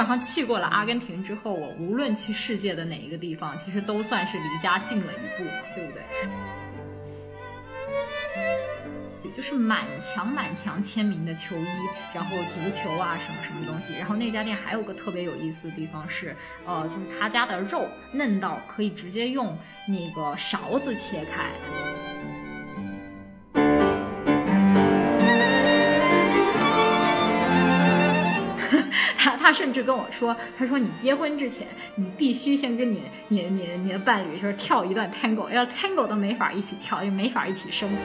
本上去过了阿根廷之后，我无论去世界的哪一个地方，其实都算是离家近了一步嘛，对不对？就是满墙满墙签名的球衣，然后足球啊什么什么东西。然后那家店还有个特别有意思的地方是，呃，就是他家的肉嫩到可以直接用那个勺子切开。他甚至跟我说，他说你结婚之前，你必须先跟你你你你的伴侣就是跳一段 tango，要 tango 都没法一起跳，就没法一起生活。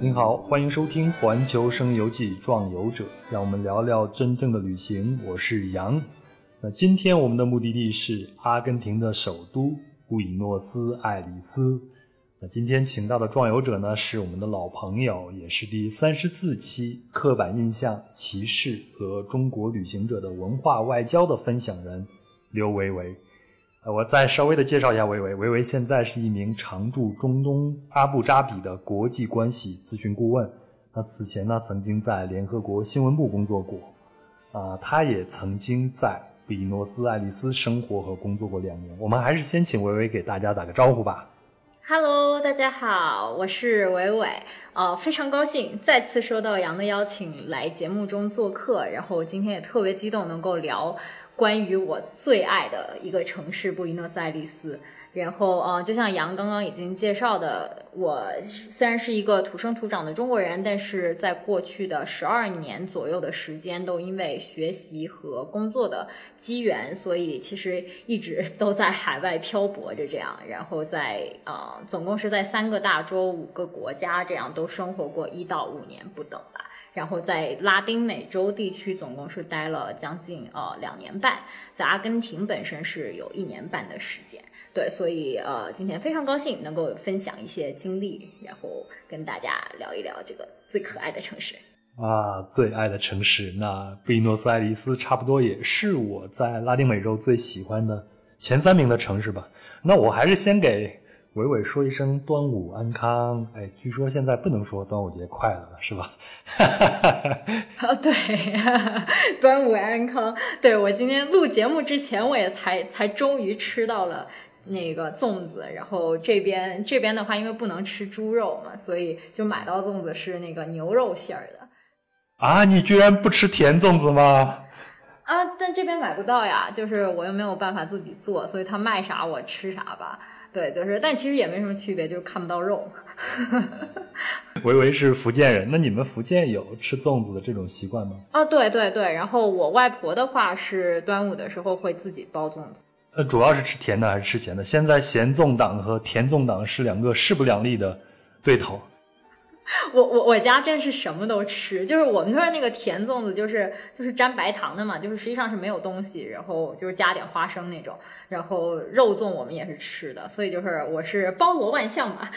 您好，欢迎收听《环球声游记·壮游者》，让我们聊聊真正的旅行。我是杨。那今天我们的目的地是阿根廷的首都布宜诺斯艾利斯。那今天请到的壮游者呢，是我们的老朋友，也是第三十四期刻板印象、歧视和中国旅行者的文化外交的分享人刘维维。呃，我再稍微的介绍一下维维。维维现在是一名常驻中东阿布扎比的国际关系咨询顾问。那此前呢，曾经在联合国新闻部工作过。啊，他也曾经在布宜诺斯艾利斯生活和工作过两年。我们还是先请维维给大家打个招呼吧。Hello，大家好，我是伟伟。呃，非常高兴再次收到杨的邀请来节目中做客，然后今天也特别激动能够聊。关于我最爱的一个城市布宜诺斯艾利斯，然后呃，就像杨刚刚已经介绍的，我虽然是一个土生土长的中国人，但是在过去的十二年左右的时间，都因为学习和工作的机缘，所以其实一直 都在海外漂泊着这样，然后在呃，总共是在三个大洲、五个国家这样都生活过一到五年不等吧。然后在拉丁美洲地区总共是待了将近呃两年半，在阿根廷本身是有一年半的时间，对，所以呃今天非常高兴能够分享一些经历，然后跟大家聊一聊这个最可爱的城市啊，最爱的城市，那布宜诺斯艾利斯差不多也是我在拉丁美洲最喜欢的前三名的城市吧。那我还是先给。伟伟说一声端午安康，哎，据说现在不能说端午节快乐了，是吧？啊，对，端午安康。对我今天录节目之前，我也才才终于吃到了那个粽子。然后这边这边的话，因为不能吃猪肉嘛，所以就买到粽子是那个牛肉馅儿的。啊，你居然不吃甜粽子吗？啊，但这边买不到呀，就是我又没有办法自己做，所以他卖啥我吃啥吧。对，就是，但其实也没什么区别，就是看不到肉。维维是福建人，那你们福建有吃粽子的这种习惯吗？啊，对对对，然后我外婆的话是端午的时候会自己包粽子。那主要是吃甜的还是吃咸的？现在咸粽党和甜粽党是两个势不两立的对头。我我我家真是什么都吃，就是我们那儿那个甜粽子，就是就是沾白糖的嘛，就是实际上是没有东西，然后就是加点花生那种，然后肉粽我们也是吃的，所以就是我是包罗万象吧。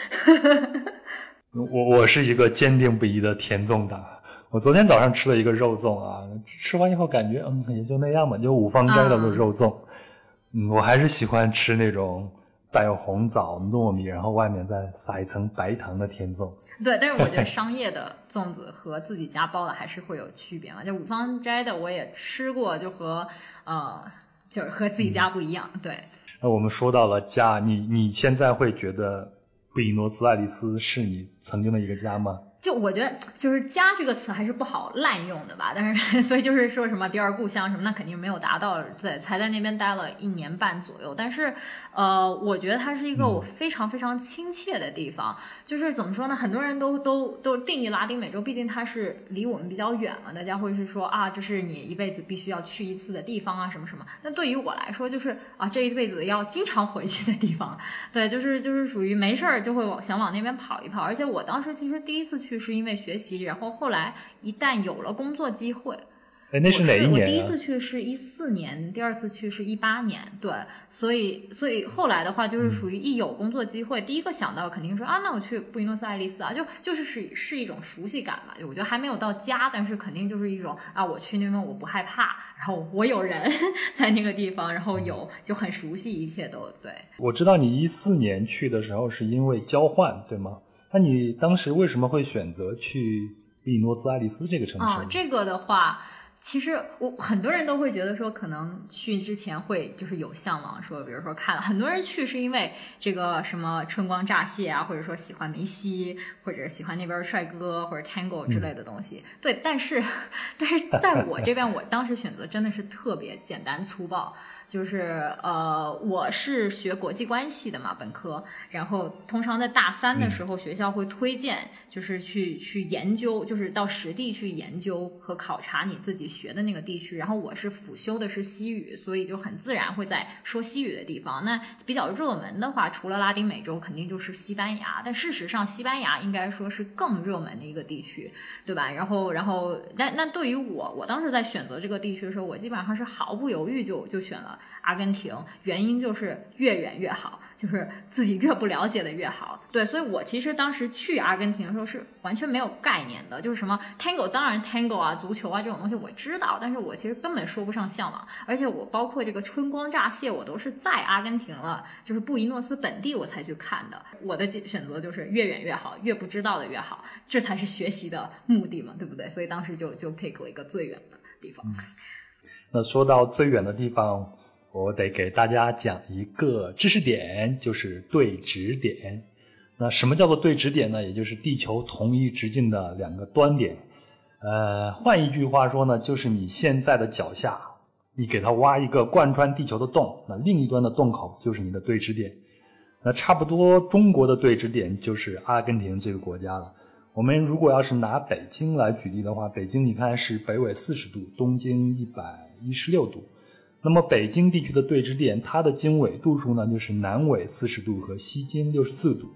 我我是一个坚定不移的甜粽党，我昨天早上吃了一个肉粽啊，吃完以后感觉嗯也就那样吧，就五芳斋的肉粽，嗯，我还是喜欢吃那种。带有红枣、糯米，然后外面再撒一层白糖的甜粽。对，但是我觉得商业的粽子和自己家包的还是会有区别嘛。就五芳斋的我也吃过，就和呃，就是和自己家不一样。对。那我们说到了家，你你现在会觉得布宜诺斯艾利斯是你曾经的一个家吗？就我觉得，就是“家”这个词还是不好滥用的吧。但是，所以就是说什么第二故乡什么，那肯定没有达到在才在那边待了一年半左右。但是，呃，我觉得它是一个我非常非常亲切的地方。就是怎么说呢？很多人都都都定义拉丁美洲，毕竟它是离我们比较远嘛，大家会是说啊，这是你一辈子必须要去一次的地方啊，什么什么。那对于我来说，就是啊，这一辈子要经常回去的地方。对，就是就是属于没事儿就会往想往那边跑一跑。而且我当时其实第一次去。是因为学习，然后后来一旦有了工作机会，哎，那是哪一年？我第一次去是一四年，第二次去是一八年。对，所以所以后来的话，就是属于一有工作机会，第一个想到肯定说啊，那我去布宜诺斯艾利斯啊，就就是是是一种熟悉感吧。就我觉得还没有到家，但是肯定就是一种啊，我去那边我不害怕，然后我有人 在那个地方，然后有就很熟悉，一切都对。我知道你一四年去的时候是因为交换，对吗？那你当时为什么会选择去利诺斯爱丽丝这个城市？哦，这个的话。其实我很多人都会觉得说，可能去之前会就是有向往，说比如说看了很多人去是因为这个什么春光乍泄啊，或者说喜欢梅西，或者喜欢那边帅哥或者 Tango 之类的东西。对，但是 但是在我这边，我当时选择真的是特别简单粗暴。就是呃，我是学国际关系的嘛，本科。然后通常在大三的时候，学校会推荐，就是去去研究，就是到实地去研究和考察你自己学的那个地区。然后我是辅修的是西语，所以就很自然会在说西语的地方。那比较热门的话，除了拉丁美洲，肯定就是西班牙。但事实上，西班牙应该说是更热门的一个地区，对吧？然后，然后，那那对于我，我当时在选择这个地区的时候，我基本上是毫不犹豫就就选了。阿根廷，原因就是越远越好，就是自己越不了解的越好。对，所以我其实当时去阿根廷的时候是完全没有概念的，就是什么 tango，当然 tango 啊，足球啊这种东西我知道，但是我其实根本说不上向往。而且我包括这个春光乍泄，我都是在阿根廷了，就是布宜诺斯本地我才去看的。我的选择就是越远越好，越不知道的越好，这才是学习的目的嘛，对不对？所以当时就就 pick 了一个最远的地方。那说到最远的地方。我得给大家讲一个知识点，就是对直点。那什么叫做对直点呢？也就是地球同一直径的两个端点。呃，换一句话说呢，就是你现在的脚下，你给它挖一个贯穿地球的洞，那另一端的洞口就是你的对直点。那差不多，中国的对直点就是阿根廷这个国家了。我们如果要是拿北京来举例的话，北京你看是北纬四十度，东经一百一十六度。那么北京地区的对峙点，它的经纬度数呢，就是南纬四十度和西经六十四度。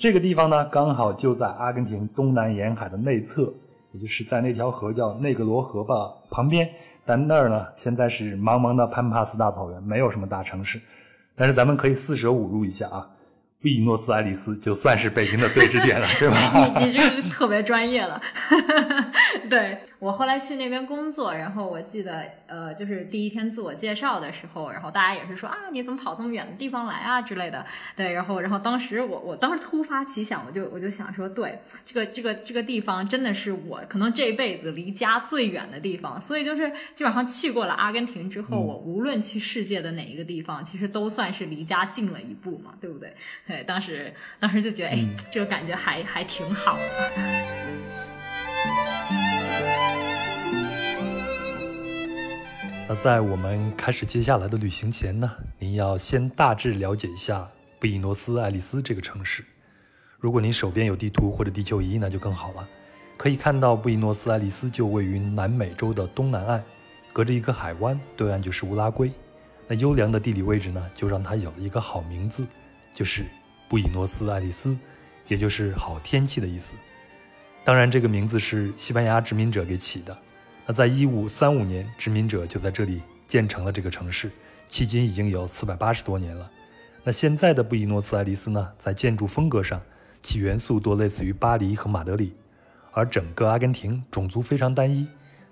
这个地方呢，刚好就在阿根廷东南沿海的内侧，也就是在那条河叫内格罗河吧旁边。但那儿呢，现在是茫茫的潘帕斯大草原，没有什么大城市。但是咱们可以四舍五入一下啊。布宜诺斯爱丽丝就算是北京的对峙点了，对吧？你你这个特别专业了。对我后来去那边工作，然后我记得呃，就是第一天自我介绍的时候，然后大家也是说啊，你怎么跑这么远的地方来啊之类的。对，然后然后当时我我当时突发奇想，我就我就想说，对这个这个这个地方真的是我可能这辈子离家最远的地方，所以就是基本上去过了阿根廷之后，我无论去世界的哪一个地方，其实都算是离家近了一步嘛，对不对？对，当时当时就觉得，哎，这个感觉还还挺好的。那在我们开始接下来的旅行前呢，您要先大致了解一下布宜诺斯艾利斯这个城市。如果您手边有地图或者地球仪，那就更好了。可以看到，布宜诺斯艾利斯就位于南美洲的东南岸，隔着一个海湾，对岸就是乌拉圭。那优良的地理位置呢，就让它有了一个好名字，就是。布宜诺斯艾利斯，也就是好天气的意思。当然，这个名字是西班牙殖民者给起的。那在一五三五年，殖民者就在这里建成了这个城市，迄今已经有四百八十多年了。那现在的布宜诺斯艾利斯呢，在建筑风格上，其元素多类似于巴黎和马德里。而整个阿根廷种族非常单一，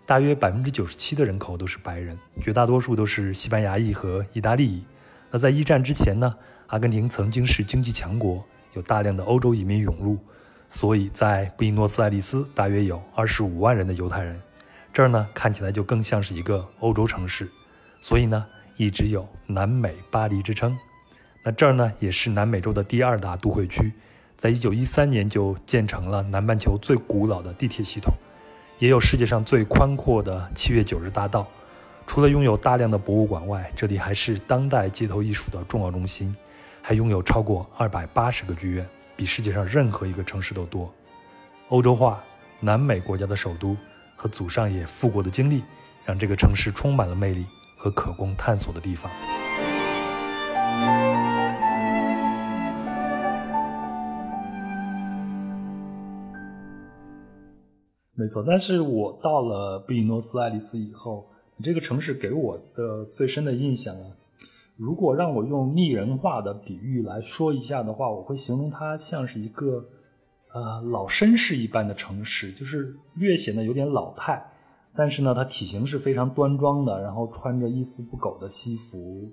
大约百分之九十七的人口都是白人，绝大多数都是西班牙裔和意大利裔。那在一战之前呢？阿根廷曾经是经济强国，有大量的欧洲移民涌入，所以在布宜诺斯艾利斯大约有二十五万人的犹太人。这儿呢看起来就更像是一个欧洲城市，所以呢一直有南美巴黎之称。那这儿呢也是南美洲的第二大都会区，在一九一三年就建成了南半球最古老的地铁系统，也有世界上最宽阔的七月九日大道。除了拥有大量的博物馆外，这里还是当代街头艺术的重要中心。还拥有超过二百八十个剧院，比世界上任何一个城市都多。欧洲化、南美国家的首都和祖上也富过的经历，让这个城市充满了魅力和可供探索的地方。没错，但是我到了布宜诺斯艾利斯以后，这个城市给我的最深的印象啊，如果让我用拟人化的比喻来说一下的话，我会形容它像是一个呃老绅士一般的城市，就是略显得有点老态，但是呢，它体型是非常端庄的，然后穿着一丝不苟的西服。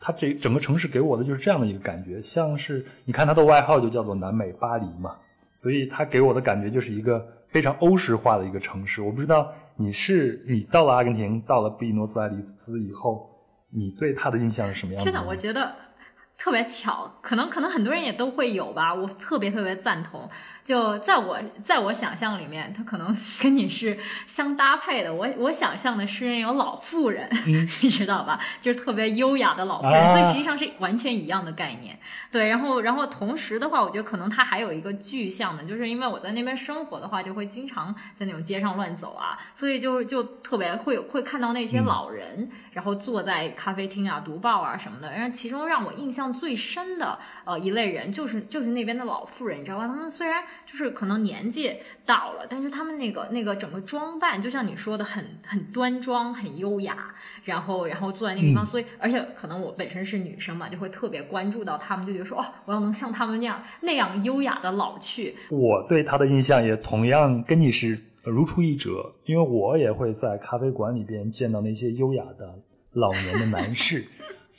它这整个城市给我的就是这样的一个感觉，像是你看它的外号就叫做南美巴黎嘛，所以它给我的感觉就是一个非常欧式化的一个城市。我不知道你是你到了阿根廷，到了布宜诺斯艾利斯以后，你对他的印象是什么样的？真的，我觉得特别巧，可能可能很多人也都会有吧，我特别特别赞同。就在我在我想象里面，他可能 跟你是相搭配的。我我想象的是那种老妇人，你知道吧？就是特别优雅的老妇人，所以实际上是完全一样的概念。对，然后然后同时的话，我觉得可能它还有一个具象的，就是因为我在那边生活的话，就会经常在那种街上乱走啊，所以就就特别会会看到那些老人，然后坐在咖啡厅啊读报啊什么的。然后其中让我印象最深的呃一类人，就是就是那边的老妇人，你知道吧？他们虽然就是可能年纪到了，但是他们那个那个整个装扮，就像你说的，很很端庄、很优雅，然后然后坐在那个地方，所以而且可能我本身是女生嘛，就会特别关注到他们，就觉得说哦，我要能像他们那样那样优雅的老去。我对他的印象也同样跟你是如出一辙，因为我也会在咖啡馆里边见到那些优雅的老年的男士。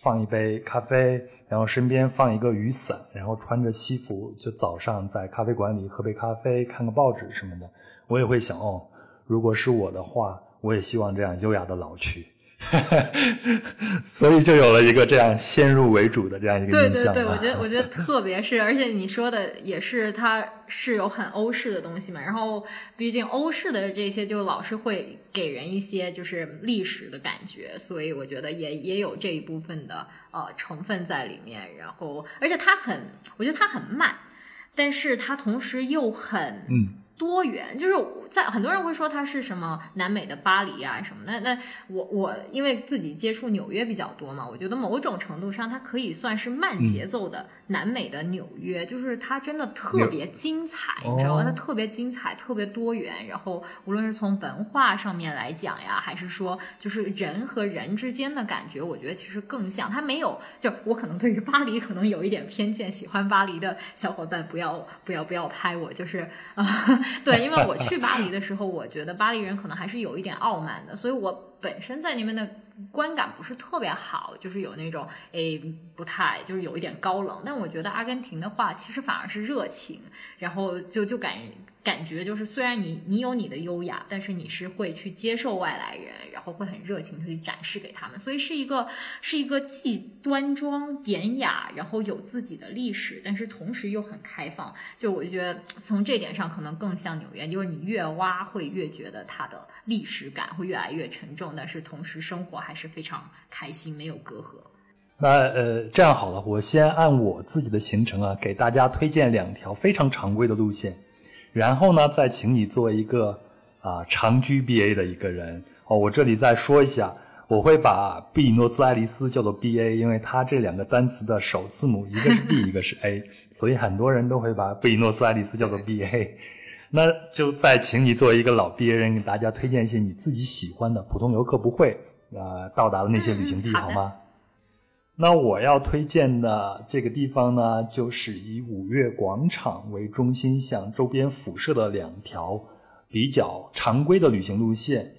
放一杯咖啡，然后身边放一个雨伞，然后穿着西服，就早上在咖啡馆里喝杯咖啡，看个报纸什么的。我也会想，哦，如果是我的话，我也希望这样优雅的老去。所以就有了一个这样先入为主的这样一个印象。对对对，我觉得我觉得特别是，而且你说的也是，它是有很欧式的东西嘛。然后毕竟欧式的这些就老是会给人一些就是历史的感觉，所以我觉得也也有这一部分的呃成分在里面。然后而且它很，我觉得它很慢，但是它同时又很嗯。多元就是在很多人会说它是什么南美的巴黎啊什么的，那我我因为自己接触纽约比较多嘛，我觉得某种程度上它可以算是慢节奏的南美的纽约，就是它真的特别精彩，你知道吗？它特别精彩，特别多元。然后无论是从文化上面来讲呀，还是说就是人和人之间的感觉，我觉得其实更像。它没有就我可能对于巴黎可能有一点偏见，喜欢巴黎的小伙伴不要不要不要拍我，就是啊。对，因为我去巴巴黎的时候，我觉得巴黎人可能还是有一点傲慢的，所以我本身在那边的观感不是特别好，就是有那种诶不太，就是有一点高冷。但我觉得阿根廷的话，其实反而是热情，然后就就感。感觉就是，虽然你你有你的优雅，但是你是会去接受外来人，然后会很热情去展示给他们，所以是一个是一个既端庄典雅，然后有自己的历史，但是同时又很开放。就我就觉得从这点上可能更像纽约，就是你越挖会越觉得它的历史感会越来越沉重，但是同时生活还是非常开心，没有隔阂。那呃，这样好了，我先按我自己的行程啊，给大家推荐两条非常常规的路线。然后呢，再请你做一个啊长居 B A 的一个人哦。我这里再说一下，我会把布宜诺斯艾利斯叫做 B A，因为它这两个单词的首字母一个是 B，一个是 A，所以很多人都会把布宜诺斯艾利斯叫做 B A。那就再请你作为一个老 B A 人，给大家推荐一些你自己喜欢的普通游客不会啊到达的那些旅行地，好吗？那我要推荐的这个地方呢，就是以五月广场为中心向周边辐射的两条比较常规的旅行路线。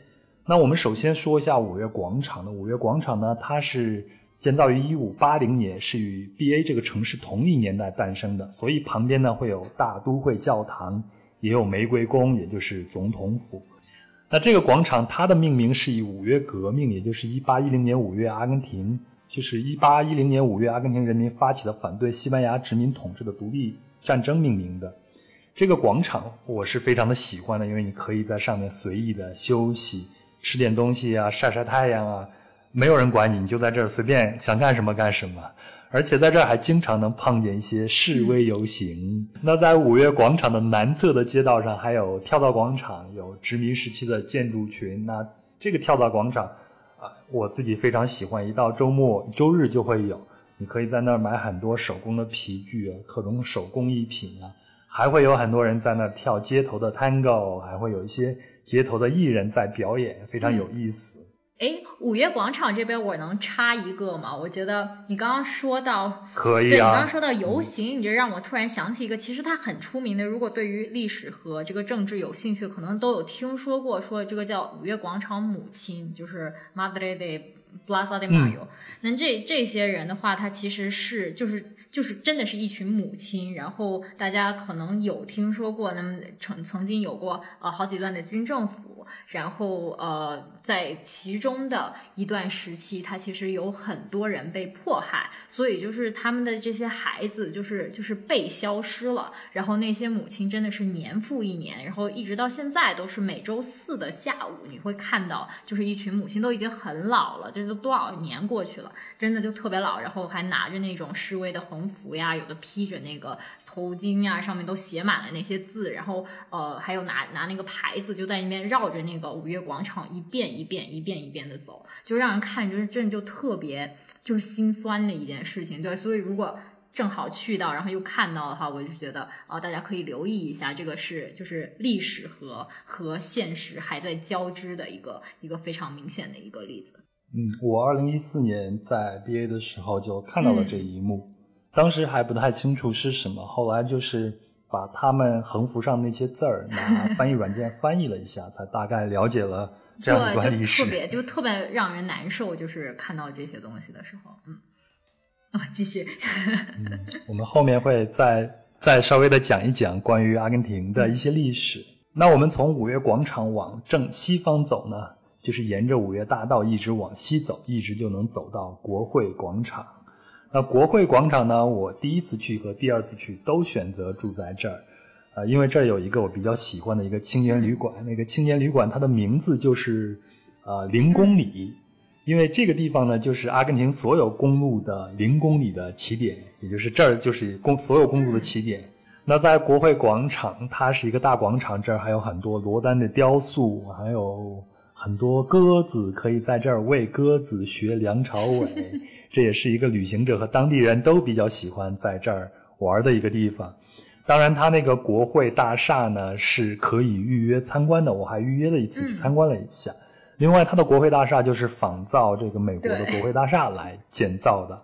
那我们首先说一下五月广场的。五月广场呢，它是建造于一五八零年，是与 B A 这个城市同一年代诞生的，所以旁边呢会有大都会教堂，也有玫瑰宫，也就是总统府。那这个广场它的命名是以五月革命，也就是一八一零年五月阿根廷。就是一八一零年五月，阿根廷人民发起的反对西班牙殖民统治的独立战争命名的这个广场，我是非常的喜欢的，因为你可以在上面随意的休息，吃点东西啊，晒晒太阳啊，没有人管你，你就在这儿随便想干什么干什么。而且在这儿还经常能碰见一些示威游行。那在五月广场的南侧的街道上，还有跳蚤广场，有殖民时期的建筑群。那这个跳蚤广场。啊，我自己非常喜欢，一到周末、周日就会有，你可以在那儿买很多手工的皮具啊，各种手工艺品啊，还会有很多人在那儿跳街头的 tango，还会有一些街头的艺人在表演，非常有意思。哎，五月广场这边我能插一个吗？我觉得你刚刚说到，可以啊。对你刚刚说到游行，你这让我突然想起一个，其实它很出名的。如果对于历史和这个政治有兴趣，可能都有听说过，说这个叫五月广场母亲，就是 Madre de Plaza de Mayo。那这这些人的话，他其实是就是。就是真的是一群母亲，然后大家可能有听说过，那么曾曾经有过呃好几段的军政府，然后呃在其中的一段时期，他其实有很多人被迫害，所以就是他们的这些孩子就是就是被消失了，然后那些母亲真的是年复一年，然后一直到现在都是每周四的下午，你会看到就是一群母亲都已经很老了，这都多少年过去了，真的就特别老，然后还拿着那种示威的横。幅呀，有的披着那个头巾呀，上面都写满了那些字，然后呃，还有拿拿那个牌子，就在那边绕着那个五月广场一遍一遍一遍一遍的走，就让人看就是真的就特别就是心酸的一件事情。对，所以如果正好去到，然后又看到的话，我就觉得啊，大家可以留意一下，这个是就是历史和和现实还在交织的一个一个非常明显的一个例子。嗯，我二零一四年在 BA 的时候就看到了这一幕。当时还不太清楚是什么，后来就是把他们横幅上那些字儿 拿翻译软件翻译了一下，才大概了解了这样一段历史。特别就特别让人难受，就是看到这些东西的时候，嗯，啊，继续。我们后面会再再稍微的讲一讲关于阿根廷的一些历史。那我们从五月广场往正西方走呢，就是沿着五月大道一直往西走，一直就能走到国会广场。那国会广场呢？我第一次去和第二次去都选择住在这儿，啊，因为这儿有一个我比较喜欢的一个青年旅馆。那个青年旅馆它的名字就是呃零公里，因为这个地方呢就是阿根廷所有公路的零公里的起点，也就是这儿就是公所有公路的起点。那在国会广场，它是一个大广场，这儿还有很多罗丹的雕塑，还有。很多鸽子可以在这儿喂鸽子学梁朝伟，这也是一个旅行者和当地人都比较喜欢在这儿玩的一个地方。当然，它那个国会大厦呢是可以预约参观的，我还预约了一次去参观了一下。另外，它的国会大厦就是仿造这个美国的国会大厦来建造的。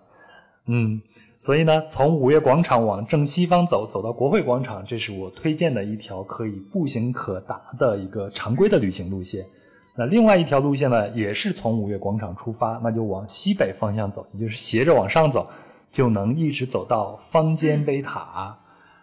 嗯，所以呢，从五月广场往正西方走，走到国会广场，这是我推荐的一条可以步行可达的一个常规的旅行路线。那另外一条路线呢，也是从五月广场出发，那就往西北方向走，也就是斜着往上走，就能一直走到方尖碑塔。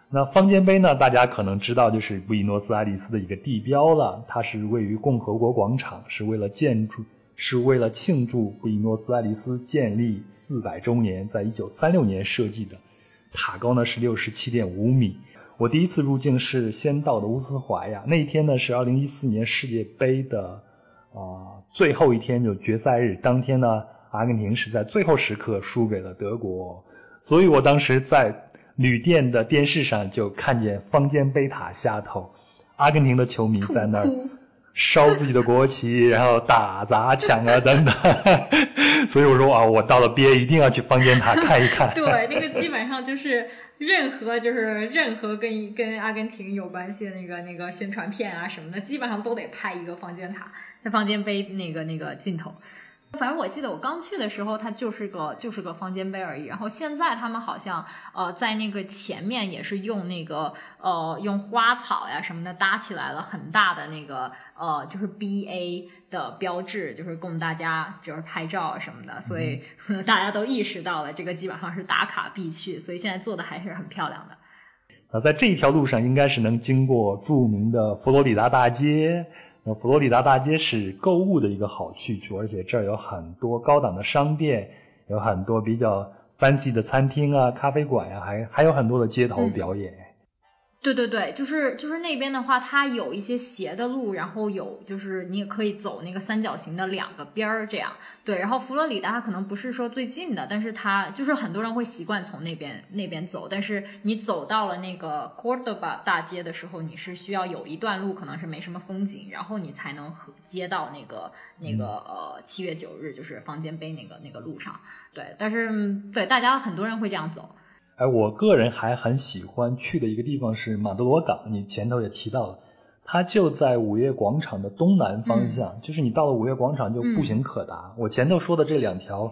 那方尖碑呢，大家可能知道，就是布宜诺斯艾利斯的一个地标了。它是位于共和国广场，是为了建筑，是为了庆祝布宜诺斯艾利斯建立四百周年，在一九三六年设计的。塔高呢是六十七点五米。我第一次入境是先到的乌斯怀亚，那一天呢是二零一四年世界杯的。啊，最后一天就决赛日当天呢，阿根廷是在最后时刻输给了德国，所以我当时在旅店的电视上就看见方尖碑塔下头，阿根廷的球迷在那儿烧自己的国旗，然后打砸抢啊等等，所以我说啊，我到了 BA 一定要去方尖塔看一看。对，那个基本上就是。任何就是任何跟跟阿根廷有关系的那个那个宣传片啊什么的，基本上都得拍一个方尖塔，在方尖碑那个那个镜头。反正我记得我刚去的时候，它就是个就是个方尖碑而已。然后现在他们好像呃在那个前面也是用那个呃用花草呀什么的搭起来了很大的那个呃就是 B A 的标志，就是供大家就是拍照什么的。所以 大家都意识到了这个基本上是打卡必去，所以现在做的还是很漂亮的。呃，在这一条路上应该是能经过著名的佛罗里达大街。那佛罗里达大街是购物的一个好去处，而且这儿有很多高档的商店，有很多比较 fancy 的餐厅啊、咖啡馆呀，还还有很多的街头表演。对对对，就是就是那边的话，它有一些斜的路，然后有就是你也可以走那个三角形的两个边儿这样。对，然后佛罗里达可能不是说最近的，但是它就是很多人会习惯从那边那边走。但是你走到了那个 Cordoba 大街的时候，你是需要有一段路可能是没什么风景，然后你才能和接到那个那个呃七月九日就是方尖碑那个那个路上。对，但是对大家很多人会这样走。哎，我个人还很喜欢去的一个地方是马德罗港，你前头也提到了，它就在五月广场的东南方向，就是你到了五月广场就步行可达。我前头说的这两条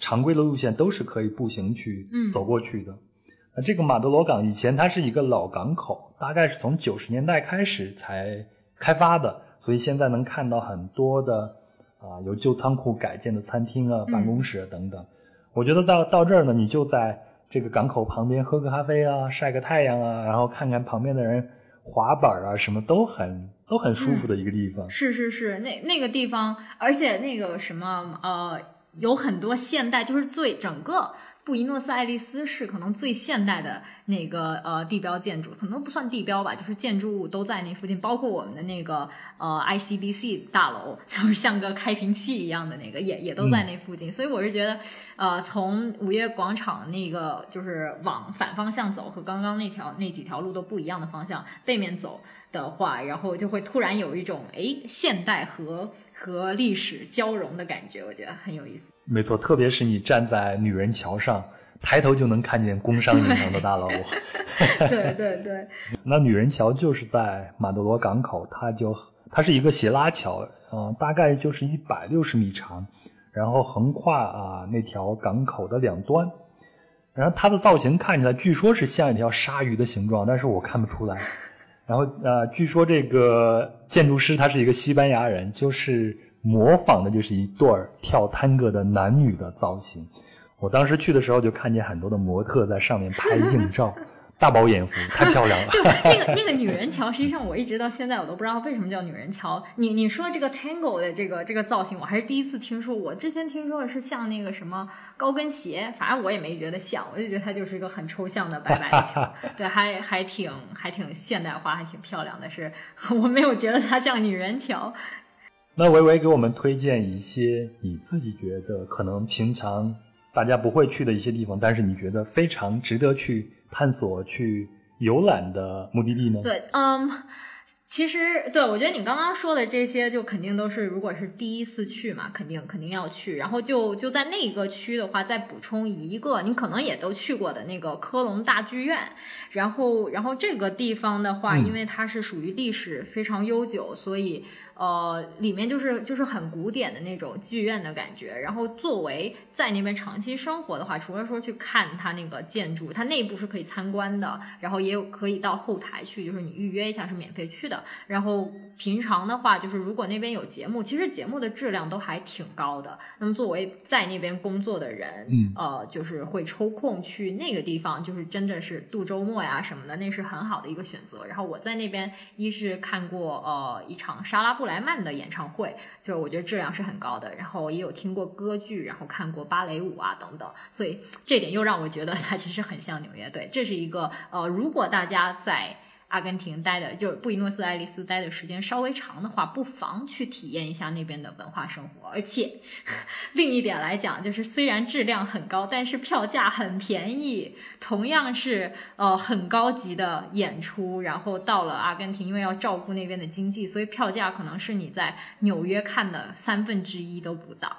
常规的路线都是可以步行去走过去的。那这个马德罗港以前它是一个老港口，大概是从九十年代开始才开发的，所以现在能看到很多的啊由旧仓库改建的餐厅啊、办公室等等。我觉得到到这儿呢，你就在这个港口旁边喝个咖啡啊，晒个太阳啊，然后看看旁边的人滑板啊，什么都很都很舒服的一个地方。是是是，那那个地方，而且那个什么呃，有很多现代，就是最整个。布宜诺斯艾利斯是可能最现代的那个呃地标建筑，可能不算地标吧，就是建筑物都在那附近，包括我们的那个呃 ICBC 大楼，就是像个开瓶器一样的那个，也也都在那附近。所以我是觉得，呃，从五月广场那个就是往反方向走，和刚刚那条那几条路都不一样的方向，背面走。的话，然后就会突然有一种哎，现代和和历史交融的感觉，我觉得很有意思。没错，特别是你站在女人桥上，抬头就能看见工商银行的大楼。对对对。那女人桥就是在马德罗港口，它就它是一个斜拉桥，嗯，大概就是一百六十米长，然后横跨啊那条港口的两端，然后它的造型看起来据说是像一条鲨鱼的形状，但是我看不出来。然后呃，据说这个建筑师他是一个西班牙人，就是模仿的就是一对儿跳探戈的男女的造型。我当时去的时候就看见很多的模特在上面拍 硬照。大饱眼福，太漂亮了。对，那个那个女人桥，实际上我一直到现在我都不知道为什么叫女人桥。你你说这个 tango 的这个这个造型，我还是第一次听说。我之前听说的是像那个什么高跟鞋，反正我也没觉得像，我就觉得它就是一个很抽象的白白的桥。对，还还挺还挺现代化，还挺漂亮的。是我没有觉得它像女人桥。那维维给我们推荐一些你自己觉得可能平常大家不会去的一些地方，但是你觉得非常值得去。探索去游览的目的地呢？对，嗯，其实对我觉得你刚刚说的这些，就肯定都是如果是第一次去嘛，肯定肯定要去。然后就就在那个区的话，再补充一个，你可能也都去过的那个科隆大剧院。然后，然后这个地方的话，因为它是属于历史非常悠久，所以。呃，里面就是就是很古典的那种剧院的感觉。然后作为在那边长期生活的话，除了说去看它那个建筑，它内部是可以参观的，然后也有可以到后台去，就是你预约一下是免费去的。然后平常的话，就是如果那边有节目，其实节目的质量都还挺高的。那么作为在那边工作的人，嗯，呃，就是会抽空去那个地方，就是真的是度周末呀什么的，那是很好的一个选择。然后我在那边一是看过呃一场沙拉布。莱曼的演唱会，就是我觉得质量是很高的，然后也有听过歌剧，然后看过芭蕾舞啊等等，所以这点又让我觉得它其实很像纽约。队，这是一个呃，如果大家在。阿根廷待的就是布宜诺斯艾利斯待的时间稍微长的话，不妨去体验一下那边的文化生活。而且，另一点来讲，就是虽然质量很高，但是票价很便宜。同样是呃很高级的演出，然后到了阿根廷，因为要照顾那边的经济，所以票价可能是你在纽约看的三分之一都不到。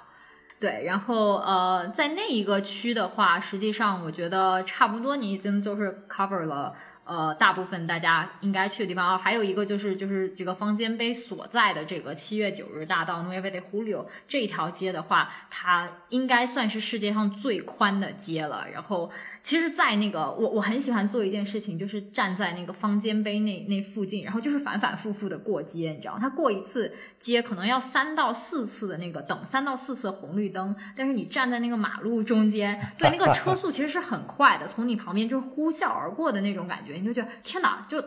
对，然后呃，在那一个区的话，实际上我觉得差不多你已经就是 cover 了。呃，大部分大家应该去的地方啊，还有一个就是就是这个方尖碑所在的这个七月九日大道 Nueve de Julio 这条街的话，它应该算是世界上最宽的街了，然后。其实，在那个我我很喜欢做一件事情，就是站在那个方尖碑那那附近，然后就是反反复复的过街，你知道，他过一次街可能要三到四次的那个等三到四次红绿灯，但是你站在那个马路中间，对那个车速其实是很快的，从你旁边就呼啸而过的那种感觉，你就觉得天哪，就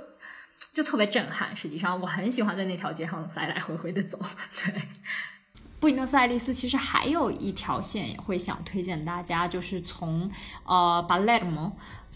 就特别震撼。实际上，我很喜欢在那条街上来来回回的走，对。布宜诺斯艾利斯其实还有一条线也会想推荐大家，就是从呃巴勒莫。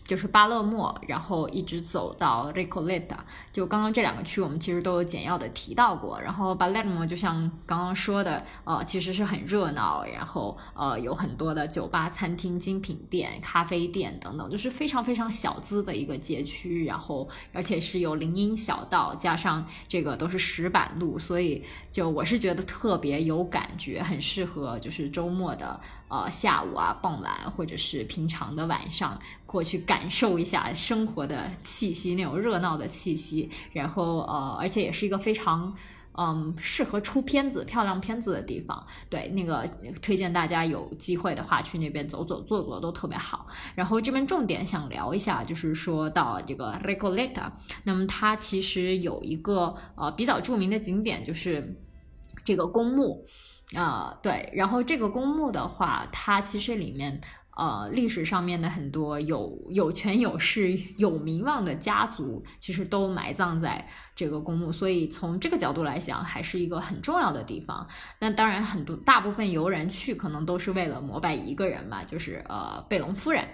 就是巴勒莫，然后一直走到 Recoleta，就刚刚这两个区，我们其实都有简要的提到过。然后巴勒莫就像刚刚说的，呃，其实是很热闹，然后呃有很多的酒吧、餐厅、精品店、咖啡店等等，就是非常非常小资的一个街区。然后而且是有林荫小道，加上这个都是石板路，所以就我是觉得特别有感觉，很适合就是周末的。呃下午啊、傍晚或者是平常的晚上过去感受一下生活的气息，那种热闹的气息。然后呃，而且也是一个非常。嗯，适合出片子、漂亮片子的地方，对那个推荐大家有机会的话去那边走走、坐坐都特别好。然后这边重点想聊一下，就是说到这个 Recoleta，那么它其实有一个呃比较著名的景点，就是这个公墓啊，对。然后这个公墓的话，它其实里面。呃，历史上面的很多有有权有势、有名望的家族，其实都埋葬在这个公墓，所以从这个角度来讲，还是一个很重要的地方。那当然，很多大部分游人去，可能都是为了膜拜一个人嘛，就是呃贝隆夫人。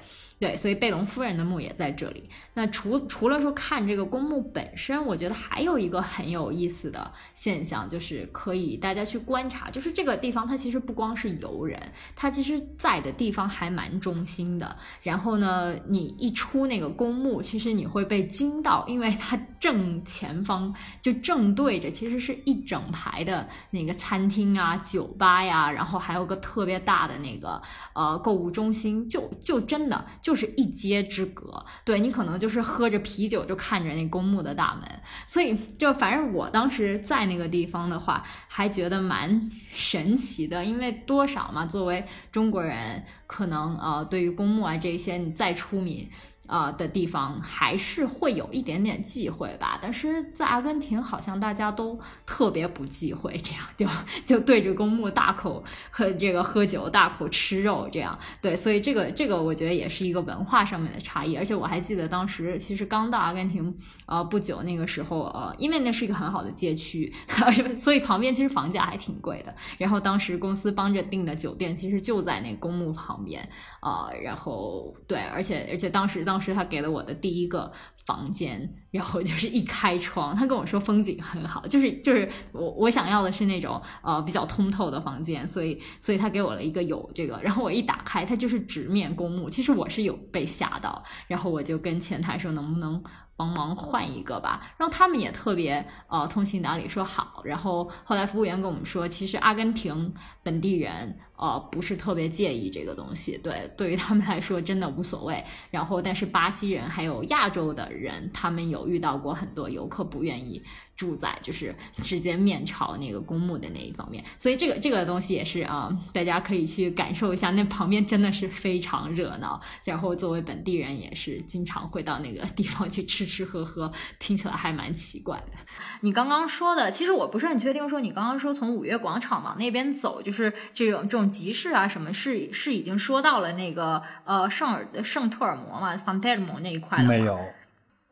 对，所以贝隆夫人的墓也在这里。那除除了说看这个公墓本身，我觉得还有一个很有意思的现象，就是可以大家去观察，就是这个地方它其实不光是游人，它其实在的地方还蛮中心的。然后呢，你一出那个公墓，其实你会被惊到，因为它正前方就正对着，其实是一整排的那个餐厅啊、酒吧呀，然后还有个特别大的那个呃购物中心，就就真的就。就是一街之隔，对你可能就是喝着啤酒就看着那公墓的大门，所以就反正我当时在那个地方的话，还觉得蛮神奇的，因为多少嘛，作为中国人，可能呃对于公墓啊这些你再出名。啊的地方还是会有一点点忌讳吧，但是在阿根廷好像大家都特别不忌讳，这样就就对着公墓大口喝这个喝酒，大口吃肉这样，对，所以这个这个我觉得也是一个文化上面的差异，而且我还记得当时其实刚到阿根廷呃不久那个时候呃，因为那是一个很好的街区，所以旁边其实房价还挺贵的，然后当时公司帮着订的酒店其实就在那公墓旁边啊，然后对，而且而且当时当。当时他给了我的第一个房间，然后就是一开窗，他跟我说风景很好，就是就是我我想要的是那种呃比较通透的房间，所以所以他给我了一个有这个，然后我一打开，它就是直面公墓，其实我是有被吓到，然后我就跟前台说能不能。帮忙换一个吧，然后他们也特别呃通情达理，说好。然后后来服务员跟我们说，其实阿根廷本地人呃不是特别介意这个东西，对，对于他们来说真的无所谓。然后但是巴西人还有亚洲的人，他们有遇到过很多游客不愿意。住在就是直接面朝那个公墓的那一方面，所以这个这个东西也是啊，大家可以去感受一下，那旁边真的是非常热闹。然后作为本地人也是经常会到那个地方去吃吃喝喝，听起来还蛮奇怪的。你刚刚说的，其实我不是很确定，说你刚刚说从五月广场往那边走，就是这种这种集市啊什么，是是已经说到了那个呃圣尔圣特尔摩嘛，San Telmo 那一块了没有。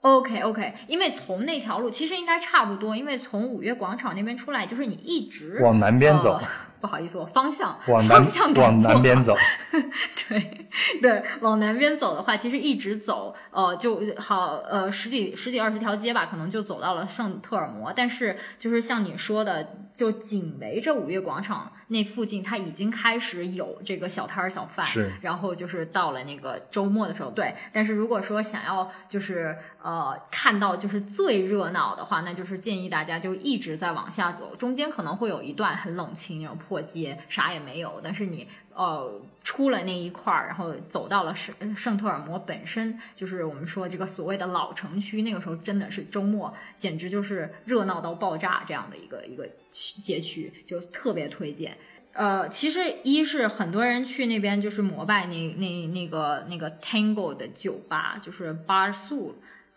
OK OK，因为从那条路其实应该差不多，因为从五月广场那边出来，就是你一直往南边走。不好意思，我方向往方向往南边走。对对，往南边走的话，其实一直走，呃，就好呃十几十几二十条街吧，可能就走到了圣特尔摩。但是就是像你说的，就紧围着五月广场那附近，它已经开始有这个小摊儿小贩。是。然后就是到了那个周末的时候，对。但是如果说想要就是呃看到就是最热闹的话，那就是建议大家就一直在往下走，中间可能会有一段很冷清那种。破街啥也没有，但是你呃出了那一块儿，然后走到了圣圣特尔摩本身，就是我们说这个所谓的老城区，那个时候真的是周末，简直就是热闹到爆炸这样的一个一个街区，就特别推荐。呃，其实一是很多人去那边就是膜拜那那那个那个 Tango 的酒吧，就是 Bar Sul。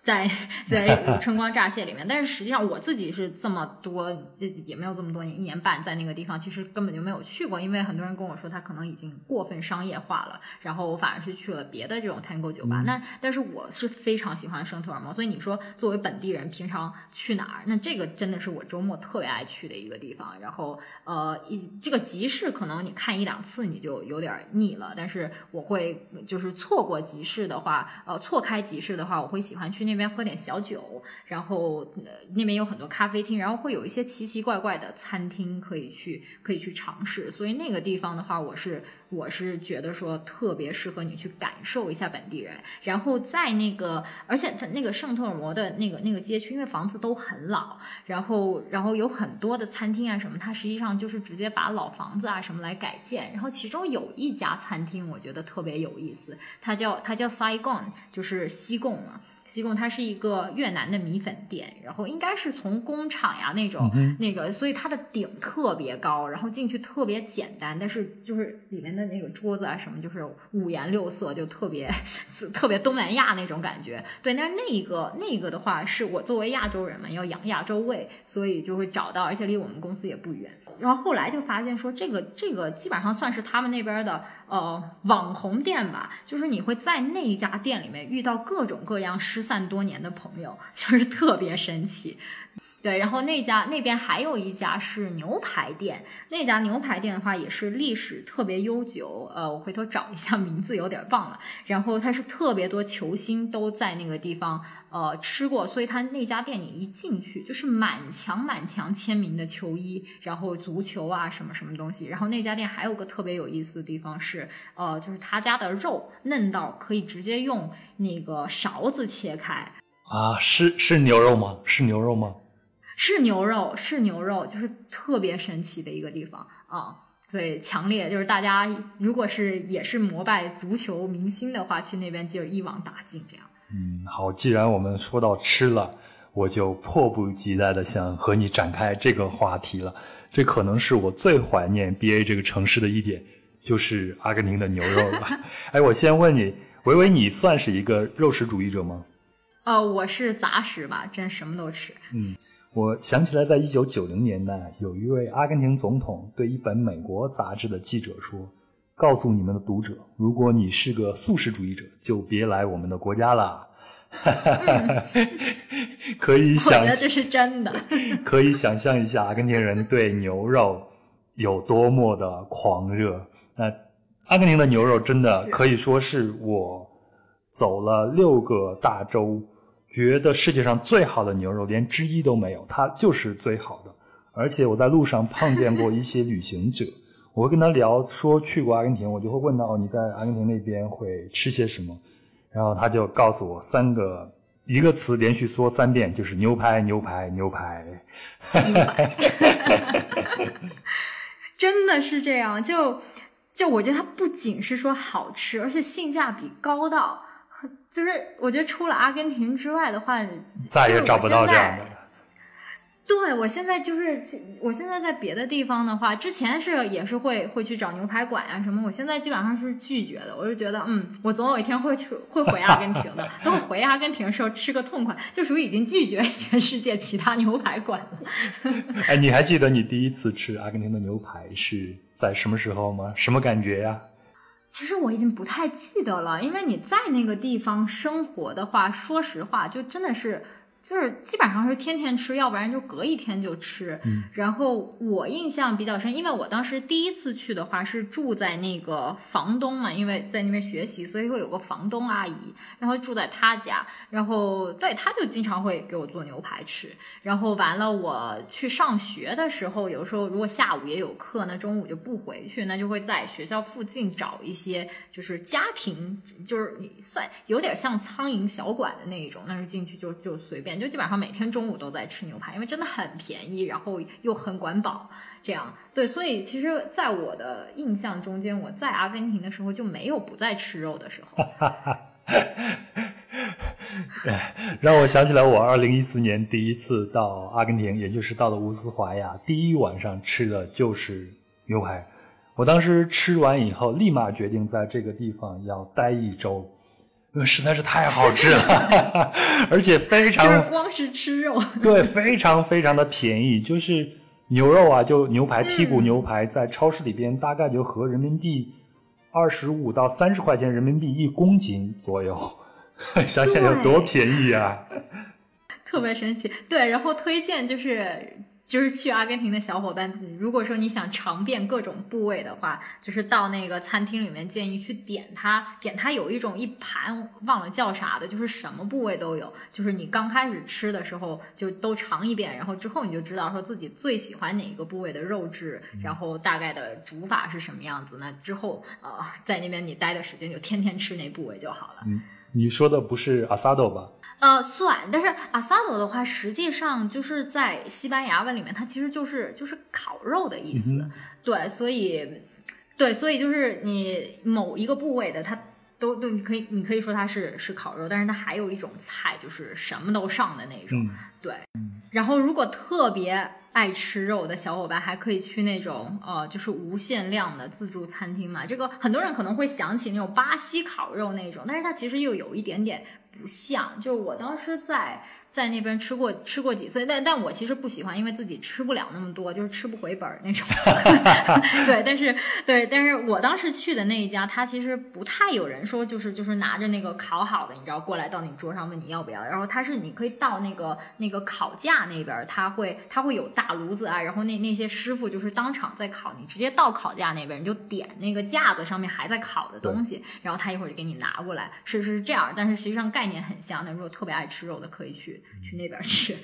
在 在春光乍泄里面，但是实际上我自己是这么多也没有这么多年，一年半在那个地方，其实根本就没有去过，因为很多人跟我说他可能已经过分商业化了，然后我反而是去了别的这种 Tango 酒吧。那但是我是非常喜欢圣特尔摩，所以你说作为本地人平常去哪儿，那这个真的是我周末特别爱去的一个地方。然后呃，一这个集市可能你看一两次你就有点腻了，但是我会就是错过集市的话，呃，错开集市的话，我会喜欢去那。那边喝点小酒，然后呃那边有很多咖啡厅，然后会有一些奇奇怪怪的餐厅可以去可以去尝试，所以那个地方的话，我是我是觉得说特别适合你去感受一下本地人。然后在那个，而且它那个圣特尔摩的那个那个街区，因为房子都很老，然后然后有很多的餐厅啊什么，它实际上就是直接把老房子啊什么来改建。然后其中有一家餐厅，我觉得特别有意思，它叫它叫 Saigon，就是西贡嘛。西贡它是一个越南的米粉店，然后应该是从工厂呀那种那个，所以它的顶特别高，然后进去特别简单，但是就是里面的那个桌子啊什么，就是五颜六色，就特别特别东南亚那种感觉。对，但是那个那个的话，是我作为亚洲人嘛，要养亚洲胃，所以就会找到，而且离我们公司也不远。然后后来就发现说，这个这个基本上算是他们那边的。呃，网红店吧，就是你会在那一家店里面遇到各种各样失散多年的朋友，就是特别神奇。对，然后那家那边还有一家是牛排店，那家牛排店的话也是历史特别悠久。呃，我回头找一下名字，有点忘了。然后它是特别多球星都在那个地方呃吃过，所以它那家店你一进去就是满墙满墙签名的球衣，然后足球啊什么什么东西。然后那家店还有个特别有意思的地方是，呃，就是他家的肉嫩到可以直接用那个勺子切开。啊，是是牛肉吗？是牛肉吗？是牛肉，是牛肉，就是特别神奇的一个地方啊！所以强烈就是大家，如果是也是膜拜足球明星的话，去那边就一网打尽这样。嗯，好，既然我们说到吃了，我就迫不及待的想和你展开这个话题了。这可能是我最怀念 B A 这个城市的一点，就是阿根廷的牛肉了。哎，我先问你，维维，你算是一个肉食主义者吗？呃，我是杂食吧，真什么都吃。嗯。我想起来，在一九九零年代，有一位阿根廷总统对一本美国杂志的记者说：“告诉你们的读者，如果你是个素食主义者，就别来我们的国家了。”可以想，我觉得这是真的。可以想象一下，阿根廷人对牛肉有多么的狂热。那阿根廷的牛肉真的可以说是我走了六个大洲。觉得世界上最好的牛肉连之一都没有，它就是最好的。而且我在路上碰见过一些旅行者，我会跟他聊说去过阿根廷，我就会问到你在阿根廷那边会吃些什么，然后他就告诉我三个一个词连续说三遍，就是牛排牛排牛排。真的是这样，就就我觉得它不仅是说好吃，而且性价比高到。就是我觉得除了阿根廷之外的话，再也找不到这样的。对，我现在就是，我现在在别的地方的话，之前是也是会会去找牛排馆呀什么，我现在基本上是拒绝的。我就觉得，嗯，我总有一天会去会回阿根廷的。等我回阿根廷的时候吃个痛快，就属于已经拒绝全世界其他牛排馆了。哎，你还记得你第一次吃阿根廷的牛排是在什么时候吗？什么感觉呀？其实我已经不太记得了，因为你在那个地方生活的话，说实话，就真的是。就是基本上是天天吃，要不然就隔一天就吃。然后我印象比较深，因为我当时第一次去的话是住在那个房东嘛，因为在那边学习，所以会有个房东阿姨，然后住在她家。然后对，她就经常会给我做牛排吃。然后完了，我去上学的时候，有时候如果下午也有课，那中午就不回去，那就会在学校附近找一些就是家庭，就是你算有点像苍蝇小馆的那一种，那是进去就就随便。就基本上每天中午都在吃牛排，因为真的很便宜，然后又很管饱。这样对，所以其实，在我的印象中间，我在阿根廷的时候就没有不在吃肉的时候。让我想起来，我二零一四年第一次到阿根廷，也就是到了乌斯怀亚，第一晚上吃的就是牛排。我当时吃完以后，立马决定在这个地方要待一周。实在是太好吃了，而且非常就是光是吃肉，对，非常非常的便宜，就是牛肉啊，就牛排剔骨牛排，在超市里边大概就合人民币二十五到三十块钱人民币一公斤左右，想想有多便宜啊！特别神奇，对，然后推荐就是。就是去阿根廷的小伙伴，如果说你想尝遍各种部位的话，就是到那个餐厅里面，建议去点它，点它有一种一盘忘了叫啥的，就是什么部位都有，就是你刚开始吃的时候就都尝一遍，然后之后你就知道说自己最喜欢哪一个部位的肉质，然后大概的煮法是什么样子，那之后呃在那边你待的时间就天天吃那部位就好了。嗯，你说的不是阿萨豆吧？呃，算，但是 asado 的话，实际上就是在西班牙文里面，它其实就是就是烤肉的意思。对，所以对，所以就是你某一个部位的，它都都你可以你可以说它是是烤肉，但是它还有一种菜，就是什么都上的那种。对，然后如果特别爱吃肉的小伙伴，还可以去那种呃，就是无限量的自助餐厅嘛。这个很多人可能会想起那种巴西烤肉那种，但是它其实又有一点点。不像，就是我当时在在那边吃过吃过几次，但但我其实不喜欢，因为自己吃不了那么多，就是吃不回本儿那种。对，但是对，但是我当时去的那一家，它其实不太有人说，就是就是拿着那个烤好的，你知道过来到你桌上问你要不要，然后它是你可以到那个那个烤架那边，它会它会有大炉子啊，然后那那些师傅就是当场在烤，你直接到烤架那边你就点那个架子上面还在烤的东西，然后他一会儿就给你拿过来，是是这样，但是实际上概。概念很像，那如果特别爱吃肉的，可以去去那边吃。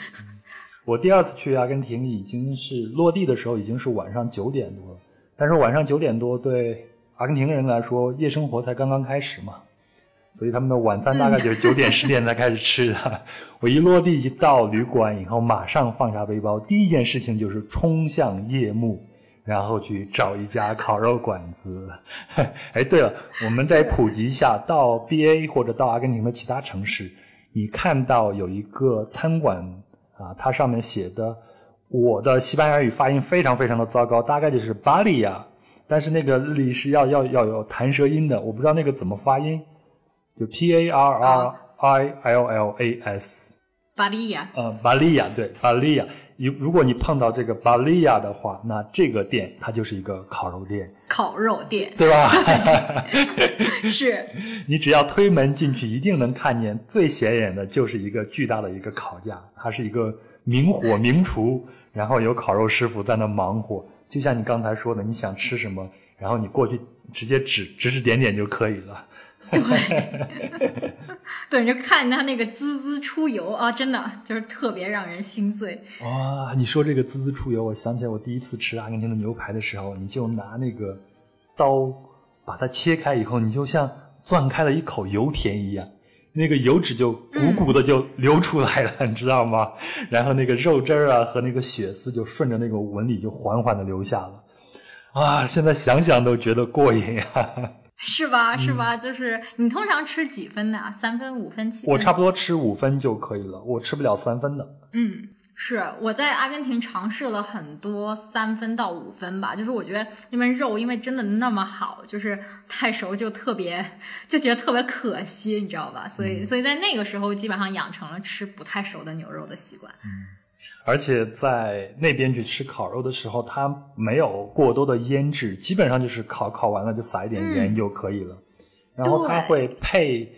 我第二次去阿根廷已经是落地的时候，已经是晚上九点多了。但是晚上九点多对阿根廷人来说，夜生活才刚刚开始嘛，所以他们的晚餐大概就是九点十点才开始吃的。我一落地一到旅馆以后，马上放下背包，第一件事情就是冲向夜幕。然后去找一家烤肉馆子。哎，对了，我们再普及一下，到 B A 或者到阿根廷的其他城市，你看到有一个餐馆啊，它上面写的，我的西班牙语发音非常非常的糟糕，大概就是巴利亚，但是那个“里”是要要要有弹舌音的，我不知道那个怎么发音，就 P A R R I L L A S。巴利亚，呃，巴利亚，对，巴利亚。如如果你碰到这个巴利亚的话，那这个店它就是一个烤肉店，烤肉店，对吧？是。你只要推门进去，一定能看见最显眼的就是一个巨大的一个烤架，它是一个明火明厨，然后有烤肉师傅在那忙活。就像你刚才说的，你想吃什么，然后你过去直接指指指点点就可以了。对，对，就看他那个滋滋出油啊，真的就是特别让人心醉。哇，你说这个滋滋出油，我想起来我第一次吃阿根廷的牛排的时候，你就拿那个刀把它切开以后，你就像钻开了一口油田一样，那个油脂就鼓鼓的就流出来了，你知道吗？然后那个肉汁儿啊和那个血丝就顺着那个纹理就缓缓的流下了。啊，现在想想都觉得过瘾呀。是吧？是吧？就是你通常吃几分的？三分、五分、七分？我差不多吃五分就可以了，我吃不了三分的。嗯，是我在阿根廷尝试了很多三分到五分吧，就是我觉得那边肉因为真的那么好，就是太熟就特别就觉得特别可惜，你知道吧？所以所以在那个时候基本上养成了吃不太熟的牛肉的习惯。嗯。而且在那边去吃烤肉的时候，它没有过多的腌制，基本上就是烤烤完了就撒一点盐就可以了。然后它会配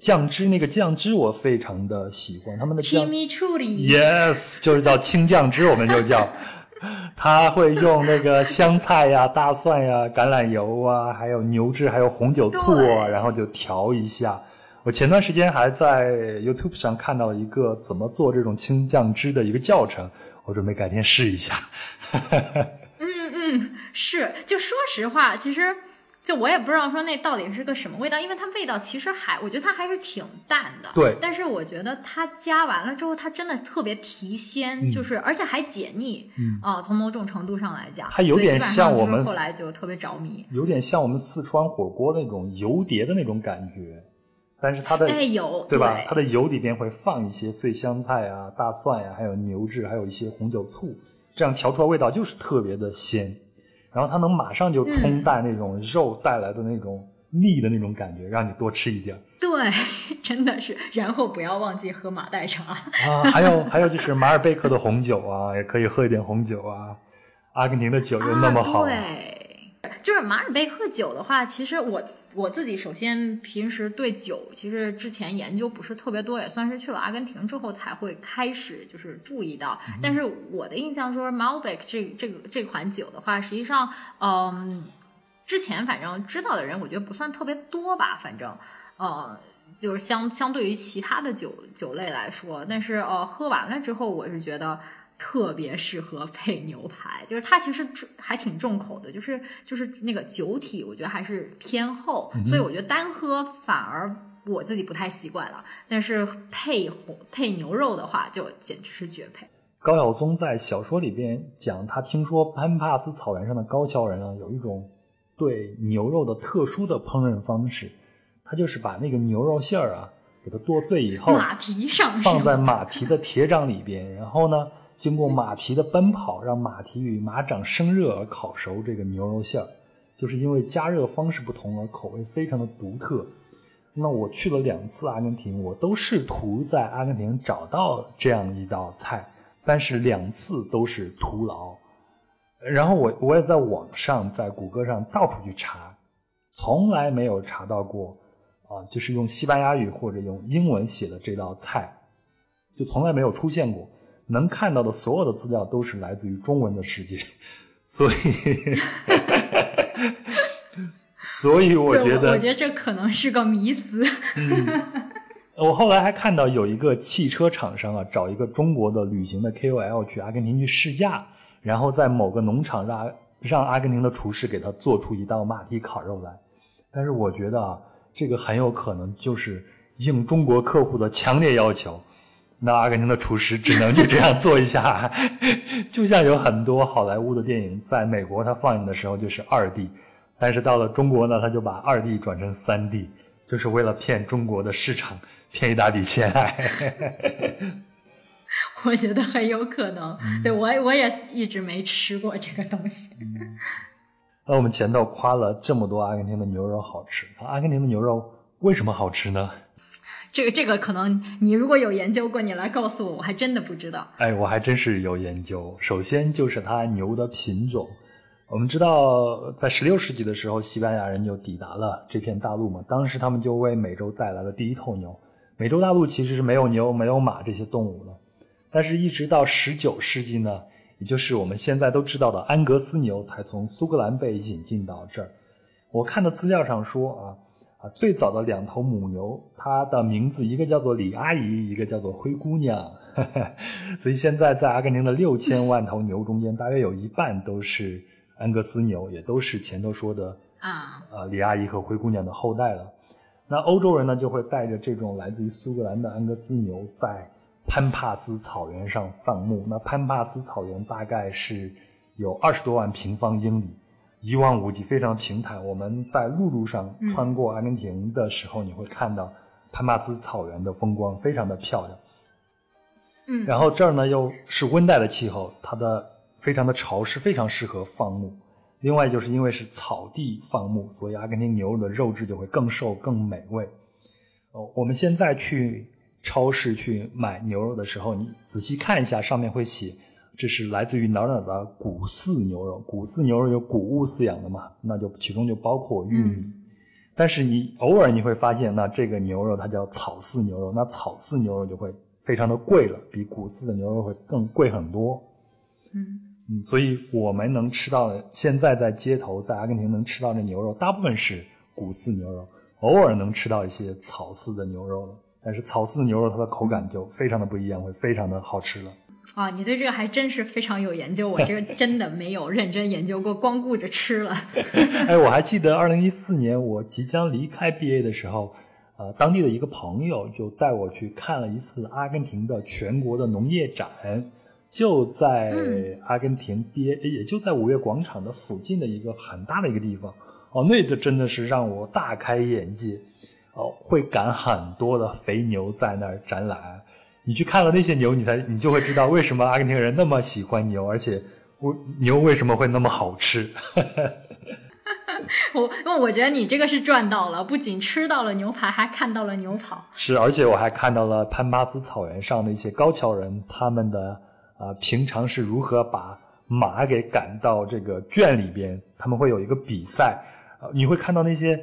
酱汁，那个酱汁我非常的喜欢，他们的酱汁。Yes，就是叫青酱汁，我们就叫。他会用那个香菜呀、大蒜呀、橄榄油啊，还有牛至，还有红酒醋啊，然后就调一下。我前段时间还在 YouTube 上看到一个怎么做这种青酱汁的一个教程，我准备改天试一下。嗯嗯，是，就说实话，其实就我也不知道说那到底是个什么味道，因为它味道其实还，我觉得它还是挺淡的。对。但是我觉得它加完了之后，它真的特别提鲜，就是而且还解腻。嗯。啊，从某种程度上来讲，它有点像我们后来就特别着迷，有点像我们四川火锅那种油碟的那种感觉。但是它的哎有对吧？它的油里边会放一些碎香菜啊、大蒜呀，还有牛至，还有一些红酒醋，这样调出来味道就是特别的鲜。然后它能马上就冲淡那种肉带来的那种腻的那种感觉，让你多吃一点。对，真的是。然后不要忘记喝马黛茶啊，还有还有就是马尔贝克的红酒啊，也可以喝一点红酒啊。阿根廷的酒又那么好。对。就是马尔贝克酒的话，其实我我自己首先平时对酒其实之前研究不是特别多，也算是去了阿根廷之后才会开始就是注意到。但是我的印象说马尔贝克这这个这款酒的话，实际上嗯，之前反正知道的人我觉得不算特别多吧，反正呃。就是相相对于其他的酒酒类来说，但是呃，喝完了之后，我是觉得特别适合配牛排。就是它其实还挺重口的，就是就是那个酒体，我觉得还是偏厚，所以我觉得单喝反而我自己不太习惯了。但是配配牛肉的话，就简直是绝配。高晓松在小说里边讲，他听说潘帕斯草原上的高桥人啊，有一种对牛肉的特殊的烹饪方式。他就是把那个牛肉馅儿啊，给它剁碎以后，马蹄上放在马蹄的铁掌里边，然后呢，经过马蹄的奔跑，让马蹄与马掌生热而烤熟这个牛肉馅儿，就是因为加热方式不同而口味非常的独特。那我去了两次阿根廷，我都试图在阿根廷找到这样一道菜，但是两次都是徒劳。然后我我也在网上在谷歌上到处去查，从来没有查到过。啊，就是用西班牙语或者用英文写的这道菜，就从来没有出现过。能看到的所有的资料都是来自于中文的世界，所以，所以我觉得，我觉得这可能是个迷思。嗯，我后来还看到有一个汽车厂商啊，找一个中国的旅行的 KOL 去阿根廷去试驾，然后在某个农场让让阿根廷的厨师给他做出一道马蹄烤肉来。但是我觉得啊。这个很有可能就是应中国客户的强烈要求，那阿根廷的厨师只能就这样做一下，就像有很多好莱坞的电影在美国它放映的时候就是二 D，但是到了中国呢，他就把二 D 转成三 D，就是为了骗中国的市场，骗一大笔钱。我觉得很有可能，对我我也一直没吃过这个东西。那我们前头夸了这么多阿根廷的牛肉好吃，那阿根廷的牛肉为什么好吃呢？这个这个可能你如果有研究过，你来告诉我，我还真的不知道。哎，我还真是有研究。首先就是它牛的品种。我们知道，在十六世纪的时候，西班牙人就抵达了这片大陆嘛，当时他们就为美洲带来了第一头牛。美洲大陆其实是没有牛、没有马这些动物的，但是一直到十九世纪呢。也就是我们现在都知道的安格斯牛，才从苏格兰被引进到这儿。我看的资料上说啊啊，最早的两头母牛，它的名字一个叫做李阿姨，一个叫做灰姑娘。所以现在在阿根廷的六千万头牛中间，大约有一半都是安格斯牛，也都是前头说的啊啊李阿姨和灰姑娘的后代了。那欧洲人呢，就会带着这种来自于苏格兰的安格斯牛在。潘帕斯草原上放牧，那潘帕斯草原大概是有二十多万平方英里，一望无际，非常平坦。我们在陆路上穿过阿根廷的时候，你会看到潘帕斯草原的风光，非常的漂亮。嗯，然后这儿呢又是温带的气候，它的非常的潮湿，非常适合放牧。另外就是因为是草地放牧，所以阿根廷牛肉的肉质就会更瘦、更美味。哦，我们现在去。超市去买牛肉的时候，你仔细看一下，上面会写这是来自于哪儿哪儿的谷饲牛肉。谷饲牛肉有谷物饲养的嘛？那就其中就包括玉米。但是你偶尔你会发现，那这个牛肉它叫草饲牛肉，那草饲牛肉就会非常的贵了，比谷饲的牛肉会更贵很多。嗯嗯，所以我们能吃到的，现在在街头在阿根廷能吃到的牛肉，大部分是谷饲牛肉，偶尔能吃到一些草饲的牛肉了。但是草饲的牛肉，它的口感就非常的不一样，会非常的好吃了。啊，你对这个还真是非常有研究，我这个真的没有认真研究过，光顾着吃了。哎，我还记得二零一四年我即将离开 BA 的时候，呃，当地的一个朋友就带我去看了一次阿根廷的全国的农业展，就在阿根廷 BA，也就在五月广场的附近的一个很大的一个地方。哦，那个真的是让我大开眼界。哦，会赶很多的肥牛在那儿展览，你去看了那些牛，你才你就会知道为什么阿根廷人那么喜欢牛，而且我牛为什么会那么好吃。我因为我觉得你这个是赚到了，不仅吃到了牛排，还看到了牛跑。是，而且我还看到了潘巴斯草原上的一些高桥人，他们的啊平常是如何把马给赶到这个圈里边，他们会有一个比赛，呃，你会看到那些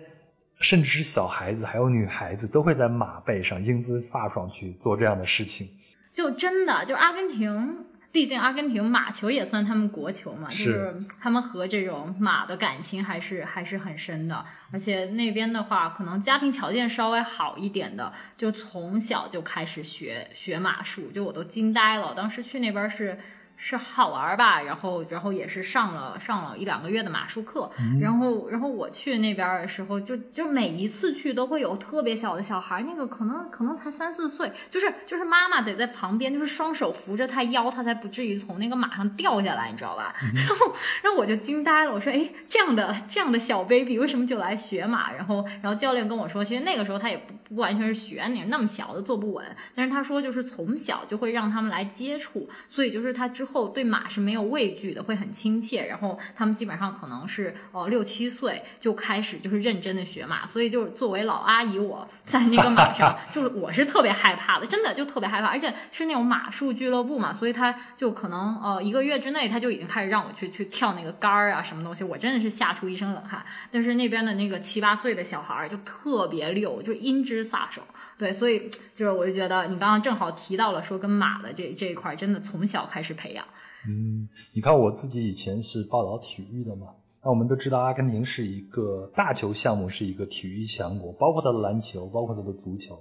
甚至是小孩子还有女孩子都会在马背上英姿飒爽去做这样的事情。就真的，就阿根廷，毕竟阿根廷马球也算他们国球嘛，就是他们和这种马的感情还是还是很深的。而且那边的话，可能家庭条件稍微好一点的，就从小就开始学学马术，就我都惊呆了。当时去那边是。是好玩吧，然后，然后也是上了上了一两个月的马术课，然后，然后我去那边的时候，就就每一次去都会有特别小的小孩，那个可能可能才三四岁，就是就是妈妈得在旁边，就是双手扶着他腰，他才不至于从那个马上掉下来，你知道吧？然后，然后我就惊呆了，我说，哎，这样的这样的小 baby 为什么就来学马？然后，然后教练跟我说，其实那个时候他也不不完全是学，你那么小的坐不稳，但是他说就是从小就会让他们来接触，所以就是他之后对马是没有畏惧的，会很亲切。然后他们基本上可能是呃六七岁就开始就是认真的学马，所以就是作为老阿姨，我在那个马上 就是我是特别害怕的，真的就特别害怕，而且是那种马术俱乐部嘛，所以他就可能呃一个月之内他就已经开始让我去去跳那个杆儿啊什么东西，我真的是吓出一身冷汗。但是那边的那个七八岁的小孩儿就特别溜，就英姿飒爽。对，所以就是我就觉得你刚刚正好提到了说跟马的这这一块，真的从小开始培养。嗯，你看我自己以前是报道体育的嘛，那我们都知道阿根廷是一个大球项目，是一个体育强国，包括它的篮球，包括它的足球。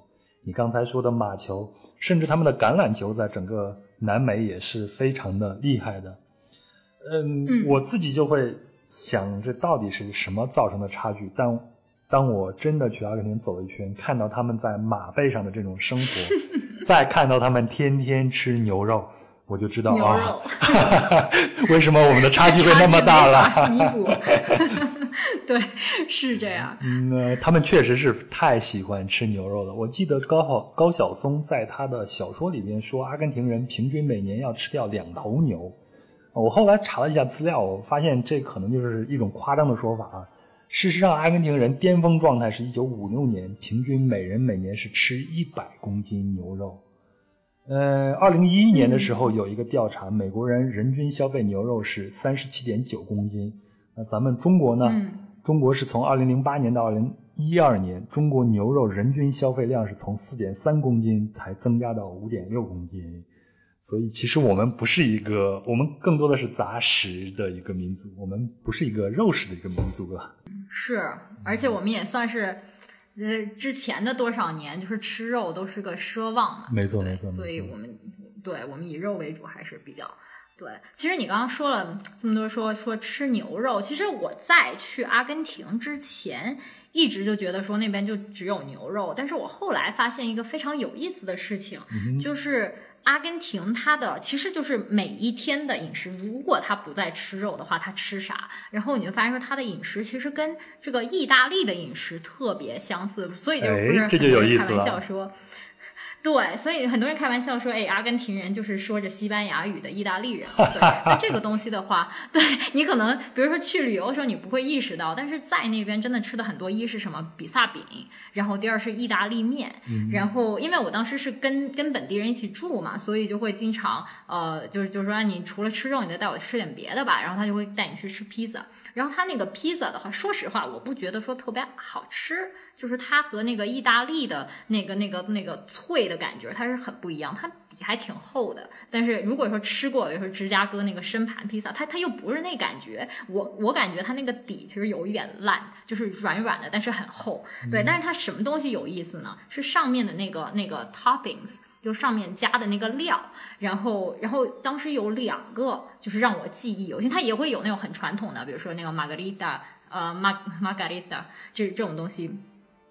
你刚才说的马球，甚至他们的橄榄球，在整个南美也是非常的厉害的。嗯，我自己就会想，这到底是什么造成的差距？但当我真的去阿根廷走一圈，看到他们在马背上的这种生活，再看到他们天天吃牛肉。我就知道啊，为什么我们的差距会那么大了？弥补，对，是这样。嗯，他们确实是太喜欢吃牛肉了。我记得高晓高晓松在他的小说里边说，阿根廷人平均每年要吃掉两头牛。我后来查了一下资料，我发现这可能就是一种夸张的说法啊。事实上，阿根廷人巅峰状态是一九五六年，平均每人每年是吃一百公斤牛肉。呃，二零一一年的时候有一个调查，美国人人均消费牛肉是三十七点九公斤。那咱们中国呢？中国是从二零零八年到二零一二年，中国牛肉人均消费量是从四点三公斤才增加到五点六公斤。所以，其实我们不是一个，我们更多的是杂食的一个民族，我们不是一个肉食的一个民族了。是，而且我们也算是。呃，之前的多少年，就是吃肉都是个奢望嘛，没错没错，所以我们对我们以肉为主还是比较对。其实你刚刚说了这么多，说说吃牛肉，其实我在去阿根廷之前，一直就觉得说那边就只有牛肉，但是我后来发现一个非常有意思的事情，就是。阿根廷，它的其实就是每一天的饮食。如果他不再吃肉的话，他吃啥？然后你就发现说，他的饮食其实跟这个意大利的饮食特别相似，所以就不是开玩笑说。对，所以很多人开玩笑说，哎，阿根廷人就是说着西班牙语的意大利人。对那这个东西的话，对你可能，比如说去旅游的时候，你不会意识到，但是在那边真的吃的很多，一是什么比萨饼，然后第二是意大利面，然后因为我当时是跟跟本地人一起住嘛，所以就会经常，呃，就是就是说，你除了吃肉，你再带我吃点别的吧，然后他就会带你去吃披萨，然后他那个披萨的话，说实话，我不觉得说特别好吃。就是它和那个意大利的那个、那个、那个脆的感觉，它是很不一样。它底还挺厚的，但是如果说吃过，比如说芝加哥那个深盘披萨，它它又不是那感觉。我我感觉它那个底其实有一点烂，就是软软的，但是很厚。对，但是它什么东西有意思呢？是上面的那个那个 toppings，就上面加的那个料。然后，然后当时有两个，就是让我记忆犹新。它也会有那种很传统的，比如说那个玛格丽达，呃，玛玛格丽达，这这种东西。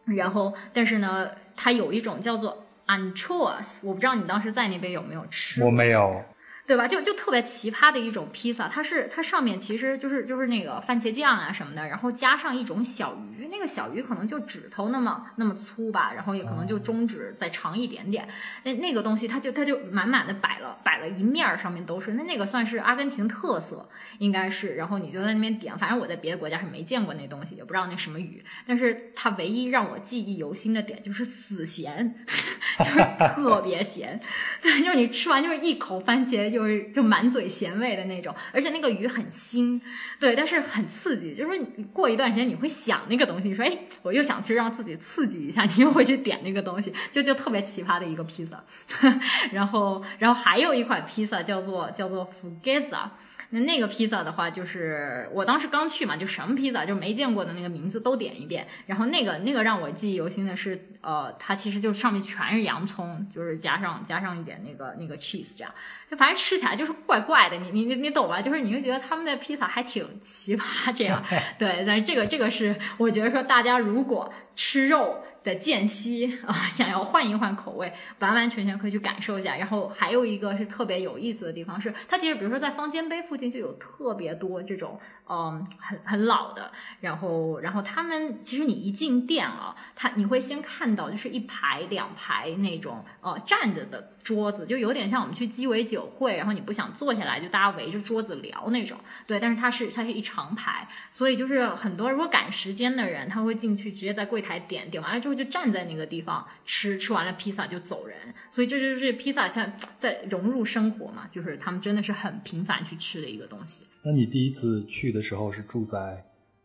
然后，但是呢，它有一种叫做 anchoas，我不知道你当时在那边有没有吃。我没有。对吧？就就特别奇葩的一种披萨，它是它上面其实就是就是那个番茄酱啊什么的，然后加上一种小鱼，那个小鱼可能就指头那么那么粗吧，然后也可能就中指再长一点点。那那个东西，它就它就满满的摆了摆了一面儿，上面都是。那那个算是阿根廷特色，应该是。然后你就在那边点，反正我在别的国家是没见过那东西，也不知道那什么鱼。但是它唯一让我记忆犹新的点就是死咸，就是特别咸，就是你吃完就是一口番茄。就是就满嘴咸味的那种，而且那个鱼很腥，对，但是很刺激，就是你过一段时间你会想那个东西，你说哎，我又想去让自己刺激一下，你又会去点那个东西，就就特别奇葩的一个披萨。然后，然后还有一款披萨叫做叫做 Fugazza。那那个披萨的话，就是我当时刚去嘛，就什么披萨就没见过的那个名字都点一遍。然后那个那个让我记忆犹新的是，呃，它其实就上面全是洋葱，就是加上加上一点那个那个 cheese 这样，就反正吃起来就是怪怪的。你你你你懂吧？就是你会觉得他们的披萨还挺奇葩这样。对，但是这个这个是我觉得说大家如果吃肉。的间隙啊，想要换一换口味，完完全全可以去感受一下。然后还有一个是特别有意思的地方，是它其实比如说在方尖碑附近就有特别多这种。嗯，很很老的，然后然后他们其实你一进店啊，他你会先看到就是一排两排那种呃站着的桌子，就有点像我们去鸡尾酒会，然后你不想坐下来，就大家围着桌子聊那种。对，但是它是它是一长排，所以就是很多如果赶时间的人，他会进去直接在柜台点点完了之后就站在那个地方吃，吃完了披萨就走人。所以这就是披萨在在融入生活嘛，就是他们真的是很频繁去吃的一个东西。那你第一次去的时候是住在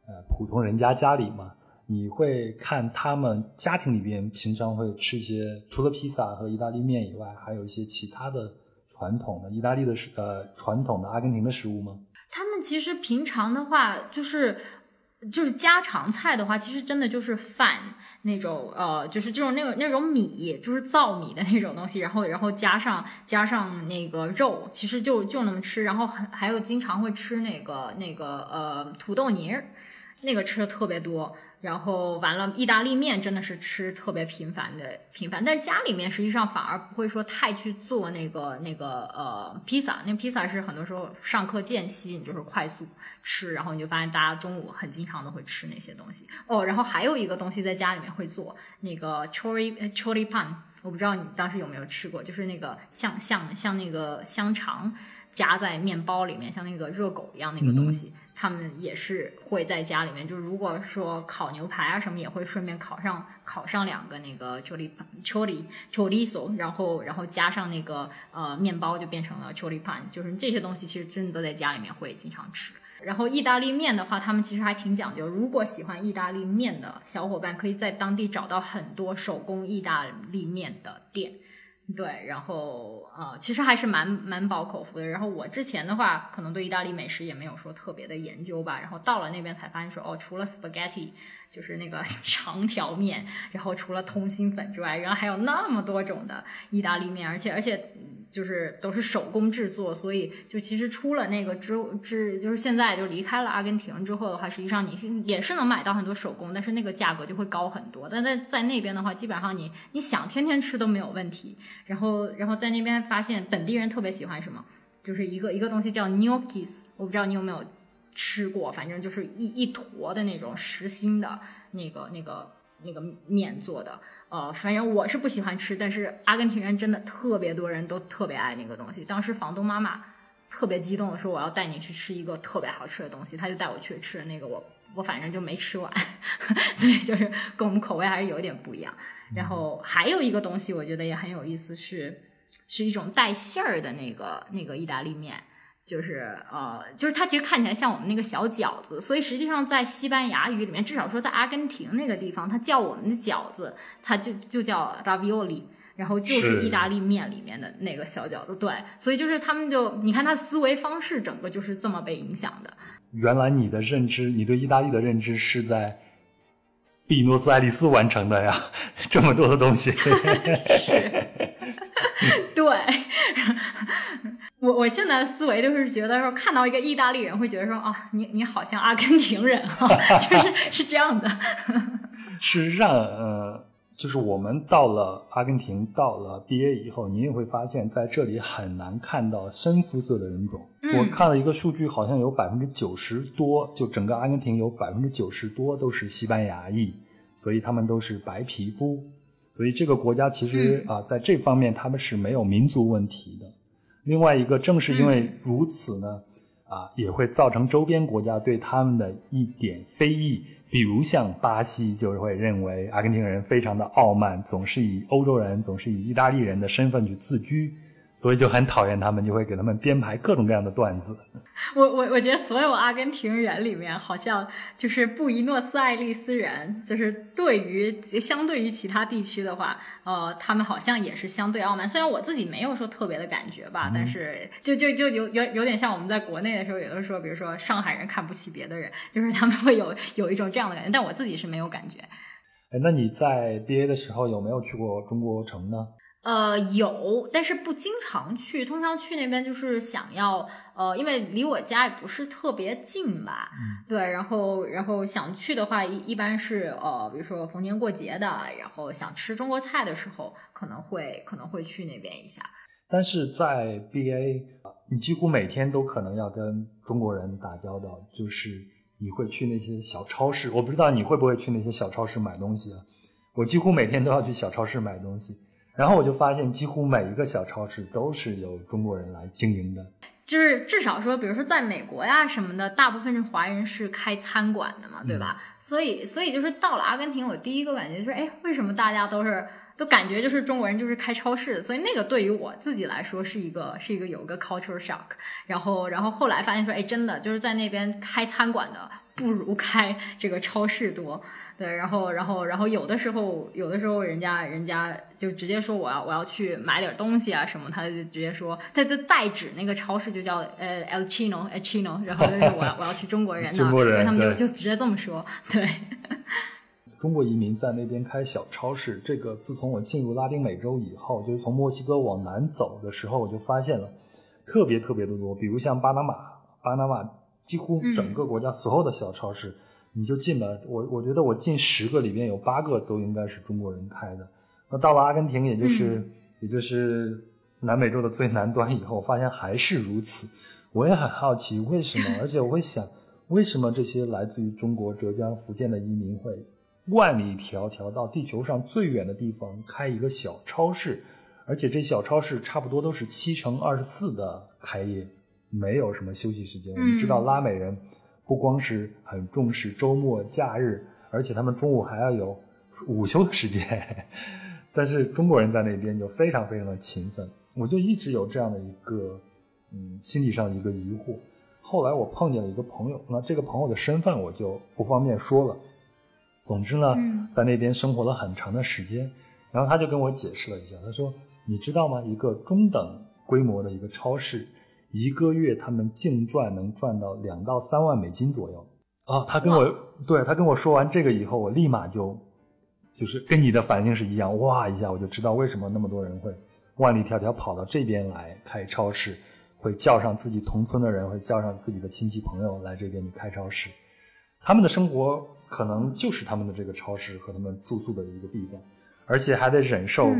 呃普通人家家里吗？你会看他们家庭里边平常会吃一些除了披萨和意大利面以外，还有一些其他的传统的意大利的食呃传统的阿根廷的食物吗？他们其实平常的话就是就是家常菜的话，其实真的就是饭。那种呃，就是这种那种那种米，就是糙米的那种东西，然后然后加上加上那个肉，其实就就那么吃。然后还还有经常会吃那个那个呃土豆泥儿，那个吃的特别多。然后完了，意大利面真的是吃特别频繁的频繁，但是家里面实际上反而不会说太去做那个那个呃披萨，那披萨是很多时候上课间隙你就是快速吃，然后你就发现大家中午很经常都会吃那些东西哦。然后还有一个东西在家里面会做那个 chori chori pan，我不知道你当时有没有吃过，就是那个像像像那个香肠。夹在面包里面，像那个热狗一样那个东西，他们也是会在家里面。就是如果说烤牛排啊什么，也会顺便烤上烤上两个那个 chori chori chorizo，然后然后加上那个呃面包，就变成了 chori pan。就是这些东西其实真的都在家里面会经常吃。然后意大利面的话，他们其实还挺讲究。如果喜欢意大利面的小伙伴，可以在当地找到很多手工意大利面的店。对，然后呃，其实还是蛮蛮饱口福的。然后我之前的话，可能对意大利美食也没有说特别的研究吧。然后到了那边才发现说，哦，除了 spaghetti，就是那个 长条面，然后除了通心粉之外，然后还有那么多种的意大利面，而且而且。就是都是手工制作，所以就其实出了那个之之，就是现在就离开了阿根廷之后的话，实际上你也是能买到很多手工，但是那个价格就会高很多。但在在那边的话，基本上你你想天天吃都没有问题。然后然后在那边发现本地人特别喜欢什么，就是一个一个东西叫 gnocchis，我不知道你有没有吃过，反正就是一一坨的那种实心的那个那个那个面做的。呃，反正我是不喜欢吃，但是阿根廷人真的特别多人都特别爱那个东西。当时房东妈妈特别激动的说：“我要带你去吃一个特别好吃的东西。”他就带我去吃那个，我我反正就没吃完，所以就是跟我们口味还是有点不一样。然后还有一个东西，我觉得也很有意思，是是一种带馅儿的那个那个意大利面。就是呃，就是它其实看起来像我们那个小饺子，所以实际上在西班牙语里面，至少说在阿根廷那个地方，它叫我们的饺子，它就就叫 ravioli，然后就是意大利面里面的那个小饺子。对，所以就是他们就你看他思维方式整个就是这么被影响的。原来你的认知，你对意大利的认知是在比诺斯艾利斯完成的呀，这么多的东西。对。我我现在的思维就是觉得说，看到一个意大利人会觉得说啊，你你好像阿根廷人哈，就是是这样的。事实上，呃，就是我们到了阿根廷，到了毕业以后，你也会发现在这里很难看到深肤色的人种。我看了一个数据，好像有百分之九十多，就整个阿根廷有百分之九十多都是西班牙裔，所以他们都是白皮肤。所以这个国家其实啊，在这方面他们是没有民族问题的。另外一个，正是因为如此呢，啊，也会造成周边国家对他们的一点非议，比如像巴西，就是会认为阿根廷人非常的傲慢，总是以欧洲人，总是以意大利人的身份去自居，所以就很讨厌他们，就会给他们编排各种各样的段子。我我我觉得所有阿根廷人里面，好像就是布宜诺斯艾利斯人，就是对于相对于其他地区的话，呃，他们好像也是相对傲慢。虽然我自己没有说特别的感觉吧，但是就就就有有有点像我们在国内的时候，有的时候，比如说上海人看不起别的人，就是他们会有有一种这样的感觉，但我自己是没有感觉。哎，那你在 BA 的时候有没有去过中国城呢？呃，有，但是不经常去。通常去那边就是想要，呃，因为离我家也不是特别近吧。嗯。对，然后，然后想去的话，一一般是呃，比如说逢年过节的，然后想吃中国菜的时候，可能会可能会去那边一下。但是在 BA，你几乎每天都可能要跟中国人打交道，就是你会去那些小超市。我不知道你会不会去那些小超市买东西啊？我几乎每天都要去小超市买东西。然后我就发现，几乎每一个小超市都是由中国人来经营的。就是至少说，比如说在美国呀什么的，大部分是华人是开餐馆的嘛，对吧？所以，所以就是到了阿根廷，我第一个感觉就是，哎，为什么大家都是都感觉就是中国人就是开超市？所以那个对于我自己来说是一个是一个有个 cultural shock。然后，然后后来发现说，哎，真的就是在那边开餐馆的不如开这个超市多。对，然后，然后，然后有的时候，有的时候，人家人家就直接说我要我要去买点东西啊什么，他就直接说，他就代指那个超市就叫呃 El Chino El Chino，然后就是我要我要去中国人那，所以他们就就直接这么说。对，中国移民在那边开小超市，这个自从我进入拉丁美洲以后，就是从墨西哥往南走的时候，我就发现了特别特别的多，比如像巴拿马，巴拿马几乎整个国家所有的小超市。你就进吧，我我觉得我进十个里边有八个都应该是中国人开的。那到了阿根廷，也就是也就是南美洲的最南端以后，发现还是如此。我也很好奇为什么，而且我会想，为什么这些来自于中国浙江、福建的移民会万里迢迢到地球上最远的地方开一个小超市，而且这小超市差不多都是七乘二十四的开业，没有什么休息时间。我们知道拉美人。不光是很重视周末假日，而且他们中午还要有午休的时间。但是中国人在那边就非常非常的勤奋，我就一直有这样的一个嗯心理上的一个疑惑。后来我碰见了一个朋友，那这个朋友的身份我就不方便说了。总之呢，在那边生活了很长的时间，然后他就跟我解释了一下，他说：“你知道吗？一个中等规模的一个超市。”一个月他们净赚能赚到两到三万美金左右啊！他跟我对他跟我说完这个以后，我立马就就是跟你的反应是一样，哇一下我就知道为什么那么多人会万里迢迢跑到这边来开超市，会叫上自己同村的人，会叫上自己的亲戚朋友来这边去开超市。他们的生活可能就是他们的这个超市和他们住宿的一个地方，而且还得忍受，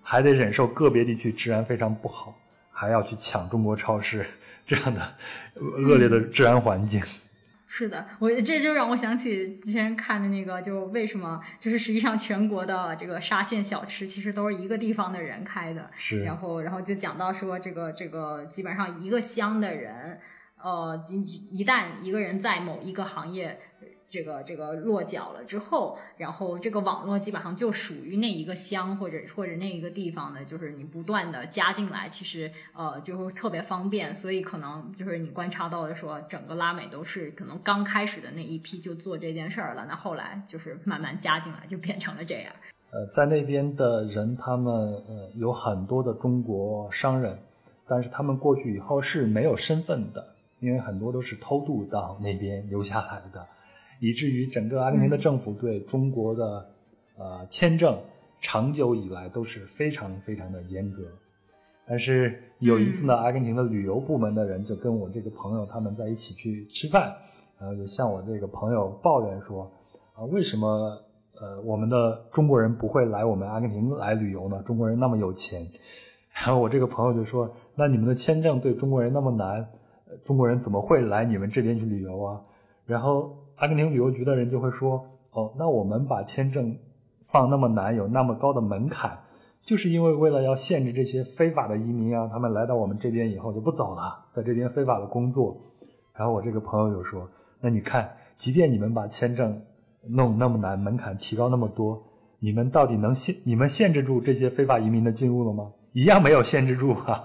还得忍受个别地区治安非常不好。还要去抢中国超市这样的恶劣的治安环境。是的，我这就让我想起之前看的那个，就为什么就是实际上全国的这个沙县小吃其实都是一个地方的人开的。是。然后，然后就讲到说，这个这个基本上一个乡的人，呃，一旦一个人在某一个行业。这个这个落脚了之后，然后这个网络基本上就属于那一个乡或者或者那一个地方的，就是你不断的加进来，其实呃就会特别方便。所以可能就是你观察到的说，整个拉美都是可能刚开始的那一批就做这件事儿了，那后来就是慢慢加进来，就变成了这样。呃，在那边的人，他们呃有很多的中国商人，但是他们过去以后是没有身份的，因为很多都是偷渡到那边留下来的。以至于整个阿根廷的政府对中国的呃签证长久以来都是非常非常的严格。但是有一次呢，阿根廷的旅游部门的人就跟我这个朋友他们在一起去吃饭，然后就向我这个朋友抱怨说啊，为什么呃我们的中国人不会来我们阿根廷来旅游呢？中国人那么有钱。然后我这个朋友就说，那你们的签证对中国人那么难，中国人怎么会来你们这边去旅游啊？然后。阿根廷旅游局的人就会说：“哦，那我们把签证放那么难，有那么高的门槛，就是因为为了要限制这些非法的移民啊，他们来到我们这边以后就不走了，在这边非法的工作。”然后我这个朋友就说：“那你看，即便你们把签证弄那么难，门槛提高那么多，你们到底能限你们限制住这些非法移民的进入了吗？一样没有限制住啊。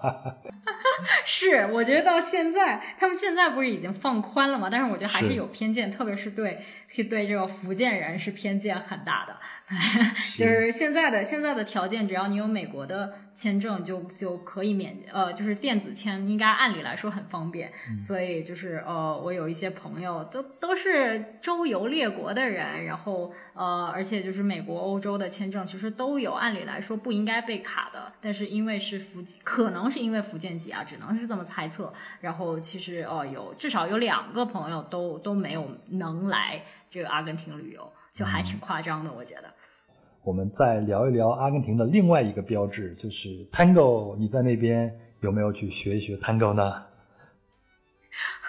是，我觉得到现在，他们现在不是已经放宽了嘛？但是我觉得还是有偏见，特别是对对这个福建人是偏见很大的。就是现在的现在的条件，只要你有美国的签证，就就可以免呃，就是电子签，应该按理来说很方便。所以就是呃，我有一些朋友都都是周游列国的人，然后呃，而且就是美国、欧洲的签证其实都有，按理来说不应该被卡的。但是因为是福，可能是因为福建籍啊，只能是这么猜测。然后其实呃，有至少有两个朋友都都没有能来这个阿根廷旅游，就还挺夸张的，我觉得。我们再聊一聊阿根廷的另外一个标志，就是 Tango。你在那边有没有去学一学 Tango 呢？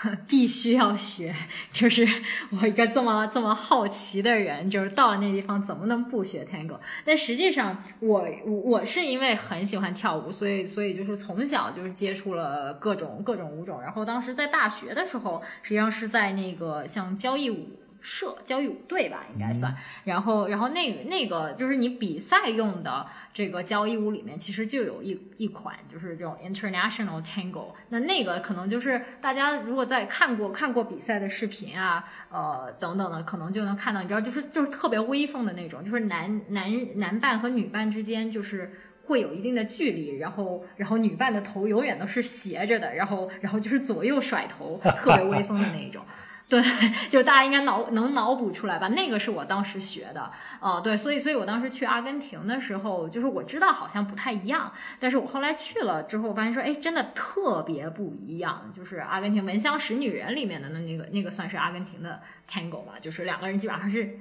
必须要学，就是我一个这么这么好奇的人，就是到了那地方怎么能不学 Tango？但实际上，我我是因为很喜欢跳舞，所以所以就是从小就是接触了各种各种舞种。然后当时在大学的时候，实际上是在那个像交谊舞。社交谊舞队吧，应该算。然后，然后那个那个就是你比赛用的这个交谊舞里面，其实就有一一款就是这种 international tango。那那个可能就是大家如果在看过看过比赛的视频啊，呃等等的，可能就能看到，你知道，就是就是特别威风的那种，就是男男男伴和女伴之间就是会有一定的距离，然后然后女伴的头永远都是斜着的，然后然后就是左右甩头，特别威风的那一种。对，就大家应该脑能脑补出来吧？那个是我当时学的，哦，对，所以，所以我当时去阿根廷的时候，就是我知道好像不太一样，但是我后来去了之后，发现说，哎，真的特别不一样。就是阿根廷《闻香识女人》里面的那那个那个算是阿根廷的 tango 吧，就是两个人基本上是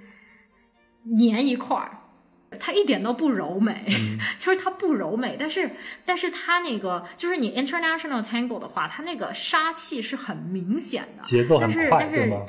粘一块儿。它一点都不柔美，就是它不柔美，但是，但是它那个就是你 international tango 的话，它那个杀气是很明显的，节奏很快，对吗？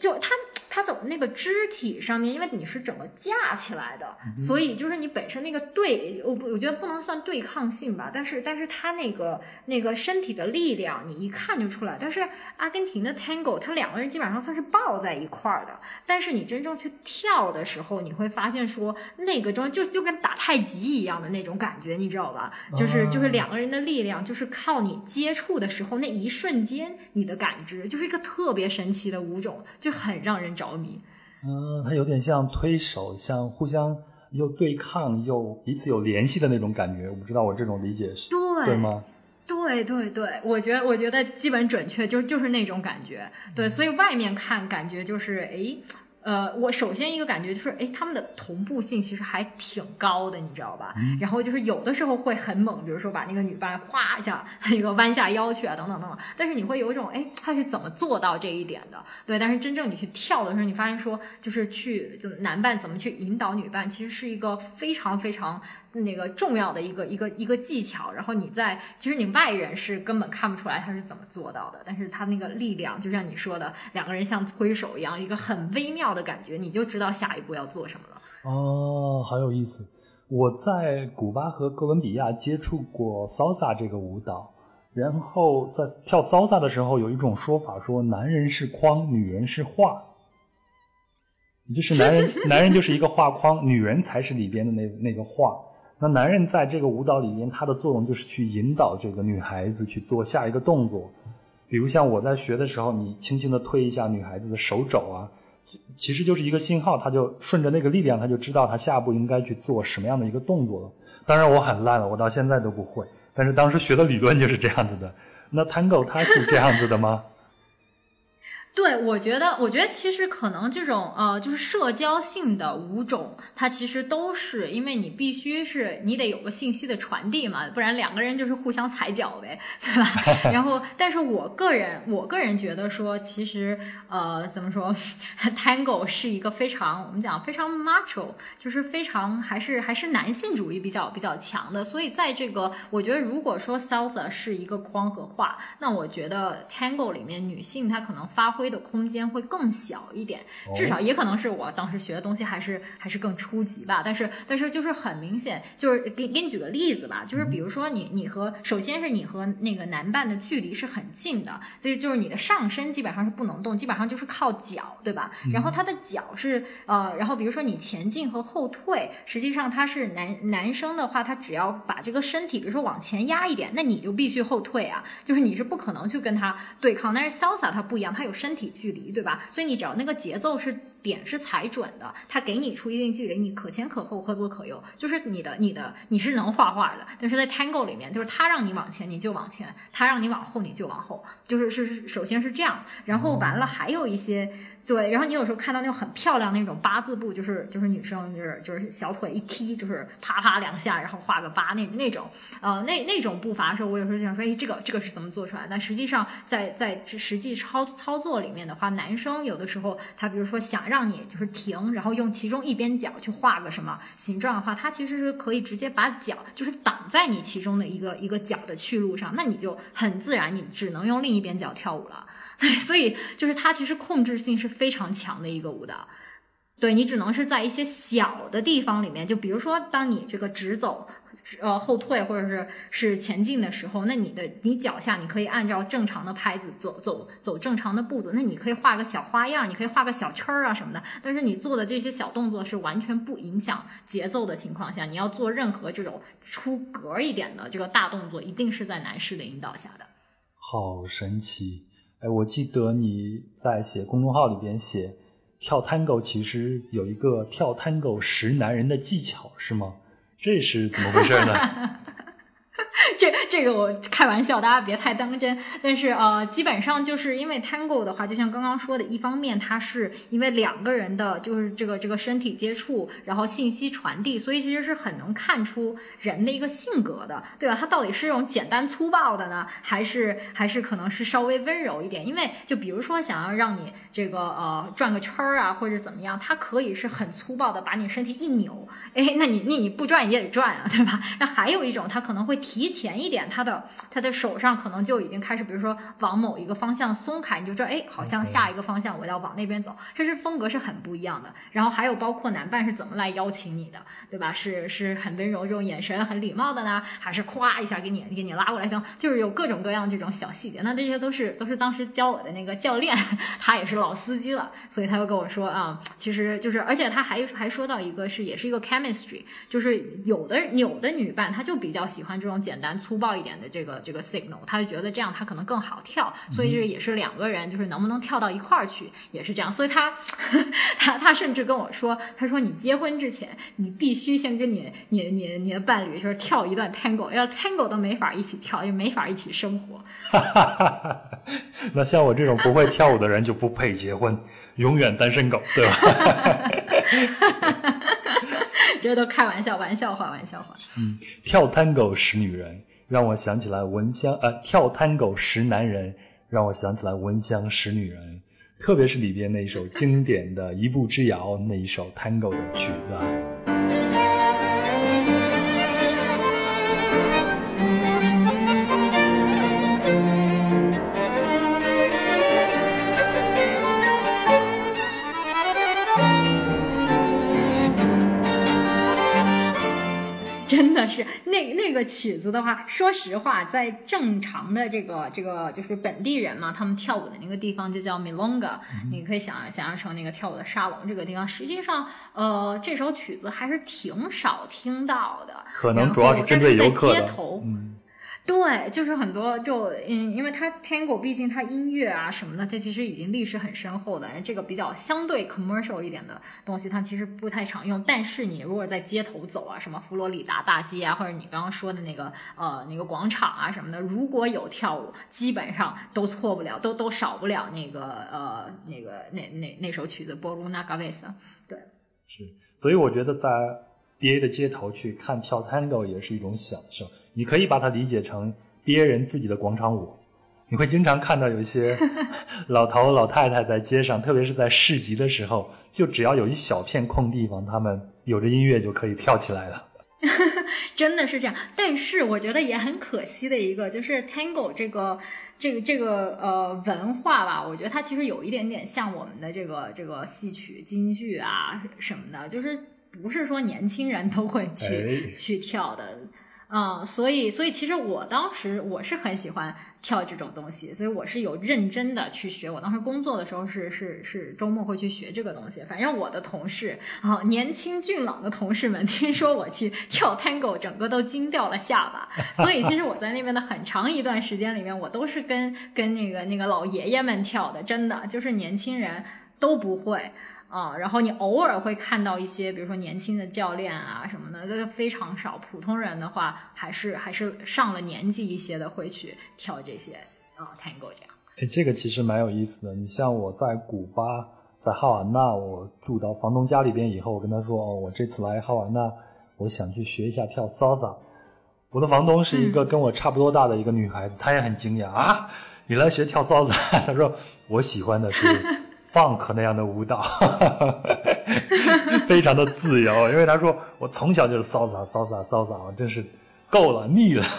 就它。它走那个肢体上面，因为你是整个架起来的，所以就是你本身那个对，我我觉得不能算对抗性吧，但是但是它那个那个身体的力量，你一看就出来。但是阿根廷的 Tango，它两个人基本上算是抱在一块儿的，但是你真正去跳的时候，你会发现说那个中就就跟打太极一样的那种感觉，你知道吧？就是就是两个人的力量，就是靠你接触的时候那一瞬间，你的感知就是一个特别神奇的舞种，就很让人着。着迷，嗯，它有点像推手，像互相又对抗又彼此有联系的那种感觉。我不知道我这种理解是对吗？对对对，我觉得我觉得基本准确，就就是那种感觉。对，所以外面看感觉就是哎。呃，我首先一个感觉就是，哎，他们的同步性其实还挺高的，你知道吧？然后就是有的时候会很猛，比如说把那个女伴哗一下那个弯下腰去啊，等等等等。但是你会有一种，哎，他是怎么做到这一点的？对，但是真正你去跳的时候，你发现说，就是去男伴怎么去引导女伴，其实是一个非常非常。那个重要的一个一个一个技巧，然后你在其实你外人是根本看不出来他是怎么做到的，但是他那个力量，就像你说的，两个人像推手一样，一个很微妙的感觉，你就知道下一步要做什么了。哦，好有意思！我在古巴和哥伦比亚接触过 salsa 这个舞蹈，然后在跳 salsa 的时候，有一种说法说，男人是框，女人是画，就是男人 男人就是一个画框，女人才是里边的那那个画。那男人在这个舞蹈里面，他的作用就是去引导这个女孩子去做下一个动作，比如像我在学的时候，你轻轻的推一下女孩子的手肘啊，其实就是一个信号，他就顺着那个力量，他就知道他下步应该去做什么样的一个动作了。当然我很烂了，我到现在都不会，但是当时学的理论就是这样子的。那 Tango 它是这样子的吗？对，我觉得，我觉得其实可能这种呃，就是社交性的舞种，它其实都是因为你必须是你得有个信息的传递嘛，不然两个人就是互相踩脚呗，对吧？然后，但是我个人，我个人觉得说，其实呃，怎么说，Tango 是一个非常我们讲非常 macho，就是非常还是还是男性主义比较比较强的，所以在这个，我觉得如果说 salsa 是一个框和画，那我觉得 Tango 里面女性她可能发挥。挥的空间会更小一点。至少也可能是我当时学的东西还是还是更初级吧。但是但是就是很明显，就是给给你举个例子吧，就是比如说你你和首先是你和那个男伴的距离是很近的，所以就是你的上身基本上是不能动，基本上就是靠脚，对吧？然后他的脚是呃，然后比如说你前进和后退，实际上他是男男生的话，他只要把这个身体比如说往前压一点，那你就必须后退啊，就是你是不可能去跟他对抗。但是 salsa 它不一样，他有身体距离，对吧？所以你只要那个节奏是。点是踩准的，他给你出一定距离，你可前可后，可左可右，就是你的你的你是能画画的，但是在 Tango 里面，就是他让你往前你就往前，他让你往后你就往后，就是是首先是这样，然后完了还有一些。对，然后你有时候看到那种很漂亮那种八字步，就是就是女生就是就是小腿一踢，就是啪啪两下，然后画个八那那种，呃，那那种步伐的时候，我有时候就想说，哎，这个这个是怎么做出来？但实际上在在实际操操作里面的话，男生有的时候他比如说想让你就是停，然后用其中一边脚去画个什么形状的话，他其实是可以直接把脚就是挡在你其中的一个一个脚的去路上，那你就很自然，你只能用另一边脚跳舞了。对，所以就是它其实控制性是非常强的一个舞蹈，对你只能是在一些小的地方里面，就比如说当你这个直走，呃后退或者是是前进的时候，那你的你脚下你可以按照正常的拍子走走走正常的步子，那你可以画个小花样，你可以画个小圈儿啊什么的，但是你做的这些小动作是完全不影响节奏的情况下，你要做任何这种出格一点的这个大动作，一定是在男士的引导下的。好神奇。哎，我记得你在写公众号里边写跳探戈其实有一个跳探戈识男人的技巧，是吗？这是怎么回事呢？这这个我开玩笑，大家别太当真。但是呃，基本上就是因为 Tango 的话，就像刚刚说的，一方面它是因为两个人的就是这个这个身体接触，然后信息传递，所以其实是很能看出人的一个性格的，对吧？他到底是用简单粗暴的呢，还是还是可能是稍微温柔一点？因为就比如说想要让你这个呃转个圈儿啊，或者怎么样，它可以是很粗暴的把你身体一扭，哎，那你那你不转你也得转啊，对吧？那还有一种，他可能会提前一点。他的他的手上可能就已经开始，比如说往某一个方向松开，你就知道，哎，好像下一个方向我要往那边走，这是风格是很不一样的。然后还有包括男伴是怎么来邀请你的，对吧？是是很温柔这种眼神很礼貌的呢，还是咵一下给你给你拉过来？行，就是有各种各样这种小细节。那这些都是都是当时教我的那个教练，他也是老司机了，所以他就跟我说啊，其实就是，而且他还还说到一个是也是一个 chemistry，就是有的有的女伴她就比较喜欢这种简单粗暴。一点的这个这个 signal，他就觉得这样他可能更好跳，所以这也是两个人就是能不能跳到一块儿去，也是这样。所以他 他他甚至跟我说，他说你结婚之前，你必须先跟你你你你的伴侣就是跳一段 tango，要 tango 都没法一起跳，也没法一起生活。那像我这种不会跳舞的人就不配结婚，永远单身狗，对吧？这都开玩笑，玩笑话，玩笑话。嗯，跳 tango 使女人。让我想起来闻香，呃，跳探狗识男人，让我想起来闻香识女人，特别是里边那一首经典的一步之遥那一首探狗的曲子。是那那个曲子的话，说实话，在正常的这个这个就是本地人嘛，他们跳舞的那个地方就叫 milonga，你可以想想象成那个跳舞的沙龙这个地方。实际上，呃，这首曲子还是挺少听到的，可能主要是针对游客的。对，就是很多就嗯，因为它 Tango 毕竟它音乐啊什么的，它其实已经历史很深厚的。这个比较相对 commercial 一点的东西，它其实不太常用。但是你如果在街头走啊，什么佛罗里达大街啊，或者你刚刚说的那个呃那个广场啊什么的，如果有跳舞，基本上都错不了，都都少不了那个呃那个那那那首曲子《波鲁纳 Gaves》。对，是，所以我觉得在。B A 的街头去看跳 Tango 也是一种享受，你可以把它理解成 B A 人自己的广场舞。你会经常看到有一些 老头老太太在街上，特别是在市集的时候，就只要有一小片空地方，他们有着音乐就可以跳起来了。真的是这样，但是我觉得也很可惜的一个，就是 Tango 这个这个这个呃文化吧，我觉得它其实有一点点像我们的这个这个戏曲、京剧啊什么的，就是不是说年轻人都会去去跳的。嗯，所以，所以其实我当时我是很喜欢跳这种东西，所以我是有认真的去学。我当时工作的时候是是是周末会去学这个东西。反正我的同事啊，年轻俊朗的同事们，听说我去跳 Tango，整个都惊掉了下巴。所以其实我在那边的很长一段时间里面，我都是跟跟那个那个老爷爷们跳的，真的就是年轻人都不会。啊，然后你偶尔会看到一些，比如说年轻的教练啊什么的，都非常少。普通人的话，还是还是上了年纪一些的会去跳这些啊，Tango 这样。哎，这个其实蛮有意思的。你像我在古巴，在哈瓦那，我住到房东家里边以后，我跟他说，哦，我这次来哈瓦那，我想去学一下跳 salsa。我的房东是一个跟我差不多大的一个女孩子，她也很惊讶啊，你来学跳 salsa？她说我喜欢的是。Funk 那样的舞蹈，非常的自由，因为他说我从小就是骚洒骚洒骚洒，我真是够了腻了。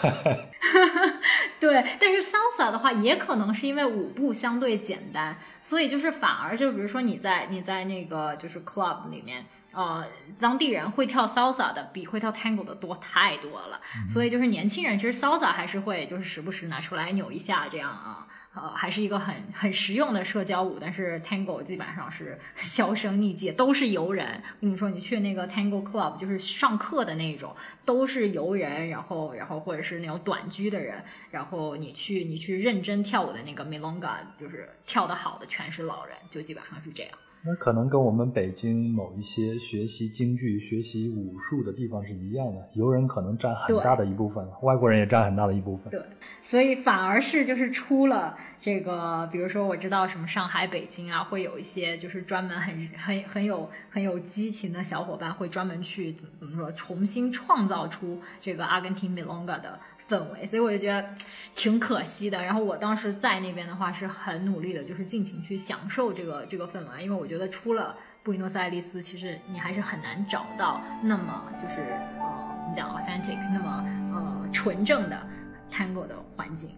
对，但是 salsa 的话，也可能是因为舞步相对简单，所以就是反而就比如说你在你在那个就是 club 里面，呃，当地人会跳 salsa 的比会跳 tango 的多太多了，所以就是年轻人其实 salsa 还是会就是时不时拿出来扭一下这样啊。呃，还是一个很很实用的社交舞，但是 Tango 基本上是销声匿迹，都是游人。跟你说，你去那个 Tango Club，就是上课的那种，都是游人，然后然后或者是那种短居的人，然后你去你去认真跳舞的那个 Milonga，就是跳得好的全是老人，就基本上是这样。那可能跟我们北京某一些学习京剧、学习武术的地方是一样的，游人可能占很大的一部分，外国人也占很大的一部分。对，所以反而是就是出了这个，比如说我知道什么上海、北京啊，会有一些就是专门很很很有很有激情的小伙伴，会专门去怎怎么说，重新创造出这个阿根廷 milonga 的。氛围，所以我就觉得挺可惜的。然后我当时在那边的话，是很努力的，就是尽情去享受这个这个氛围。因为我觉得出了布宜诺斯艾利斯，其实你还是很难找到那么就是呃，我们讲 authentic，那么呃纯正的 tango 的环境。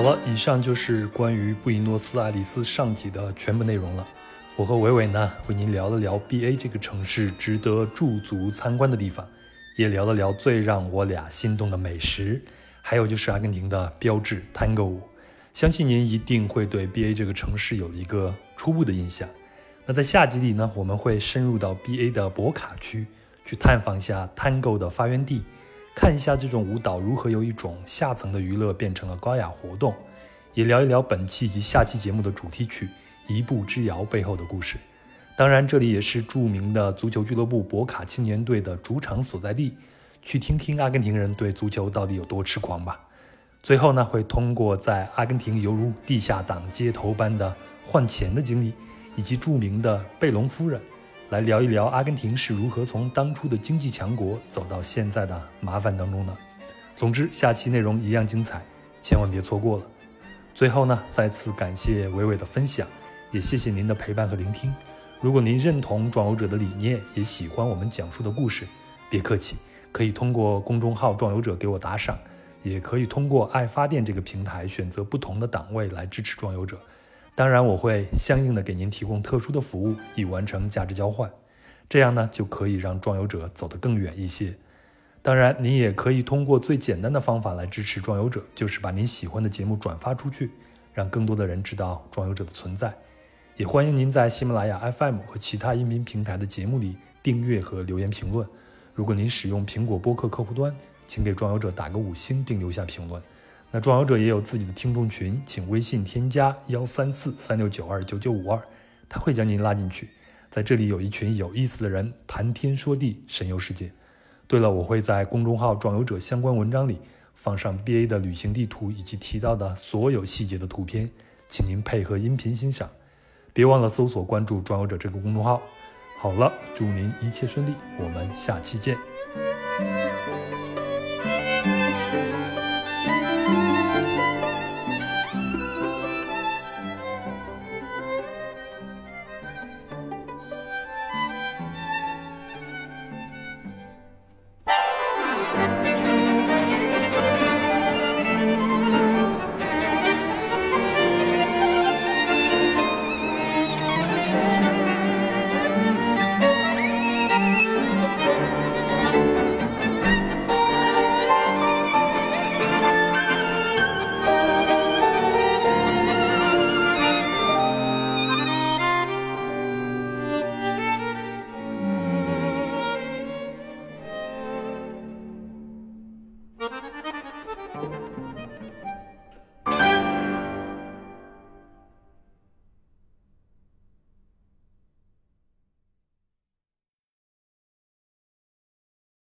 好了，以上就是关于布宜诺斯艾利斯上集的全部内容了。我和伟伟呢，为您聊了聊 B A 这个城市值得驻足参观的地方，也聊了聊最让我俩心动的美食，还有就是阿根廷的标志 Tango 舞。相信您一定会对 B A 这个城市有了一个初步的印象。那在下集里呢，我们会深入到 B A 的博卡区，去探访一下 Tango 的发源地。看一下这种舞蹈如何由一种下层的娱乐变成了高雅活动，也聊一聊本期以及下期节目的主题曲《一步之遥》背后的故事。当然，这里也是著名的足球俱乐部博卡青年队的主场所在地，去听听阿根廷人对足球到底有多痴狂吧。最后呢，会通过在阿根廷犹如地下党街头般的换钱的经历，以及著名的贝隆夫人。来聊一聊阿根廷是如何从当初的经济强国走到现在的麻烦当中呢？总之，下期内容一样精彩，千万别错过了。最后呢，再次感谢伟伟的分享，也谢谢您的陪伴和聆听。如果您认同壮游者的理念，也喜欢我们讲述的故事，别客气，可以通过公众号壮游者给我打赏，也可以通过爱发电这个平台选择不同的档位来支持壮游者。当然，我会相应的给您提供特殊的服务，以完成价值交换，这样呢就可以让壮游者走得更远一些。当然，您也可以通过最简单的方法来支持壮游者，就是把您喜欢的节目转发出去，让更多的人知道壮游者的存在。也欢迎您在喜马拉雅 FM 和其他音频平台的节目里订阅和留言评论。如果您使用苹果播客客户端，请给壮游者打个五星并留下评论。那壮游者也有自己的听众群，请微信添加幺三四三六九二九九五二，他会将您拉进去。在这里有一群有意思的人谈天说地，神游世界。对了，我会在公众号“壮游者”相关文章里放上 BA 的旅行地图以及提到的所有细节的图片，请您配合音频欣赏。别忘了搜索关注“壮游者”这个公众号。好了，祝您一切顺利，我们下期见。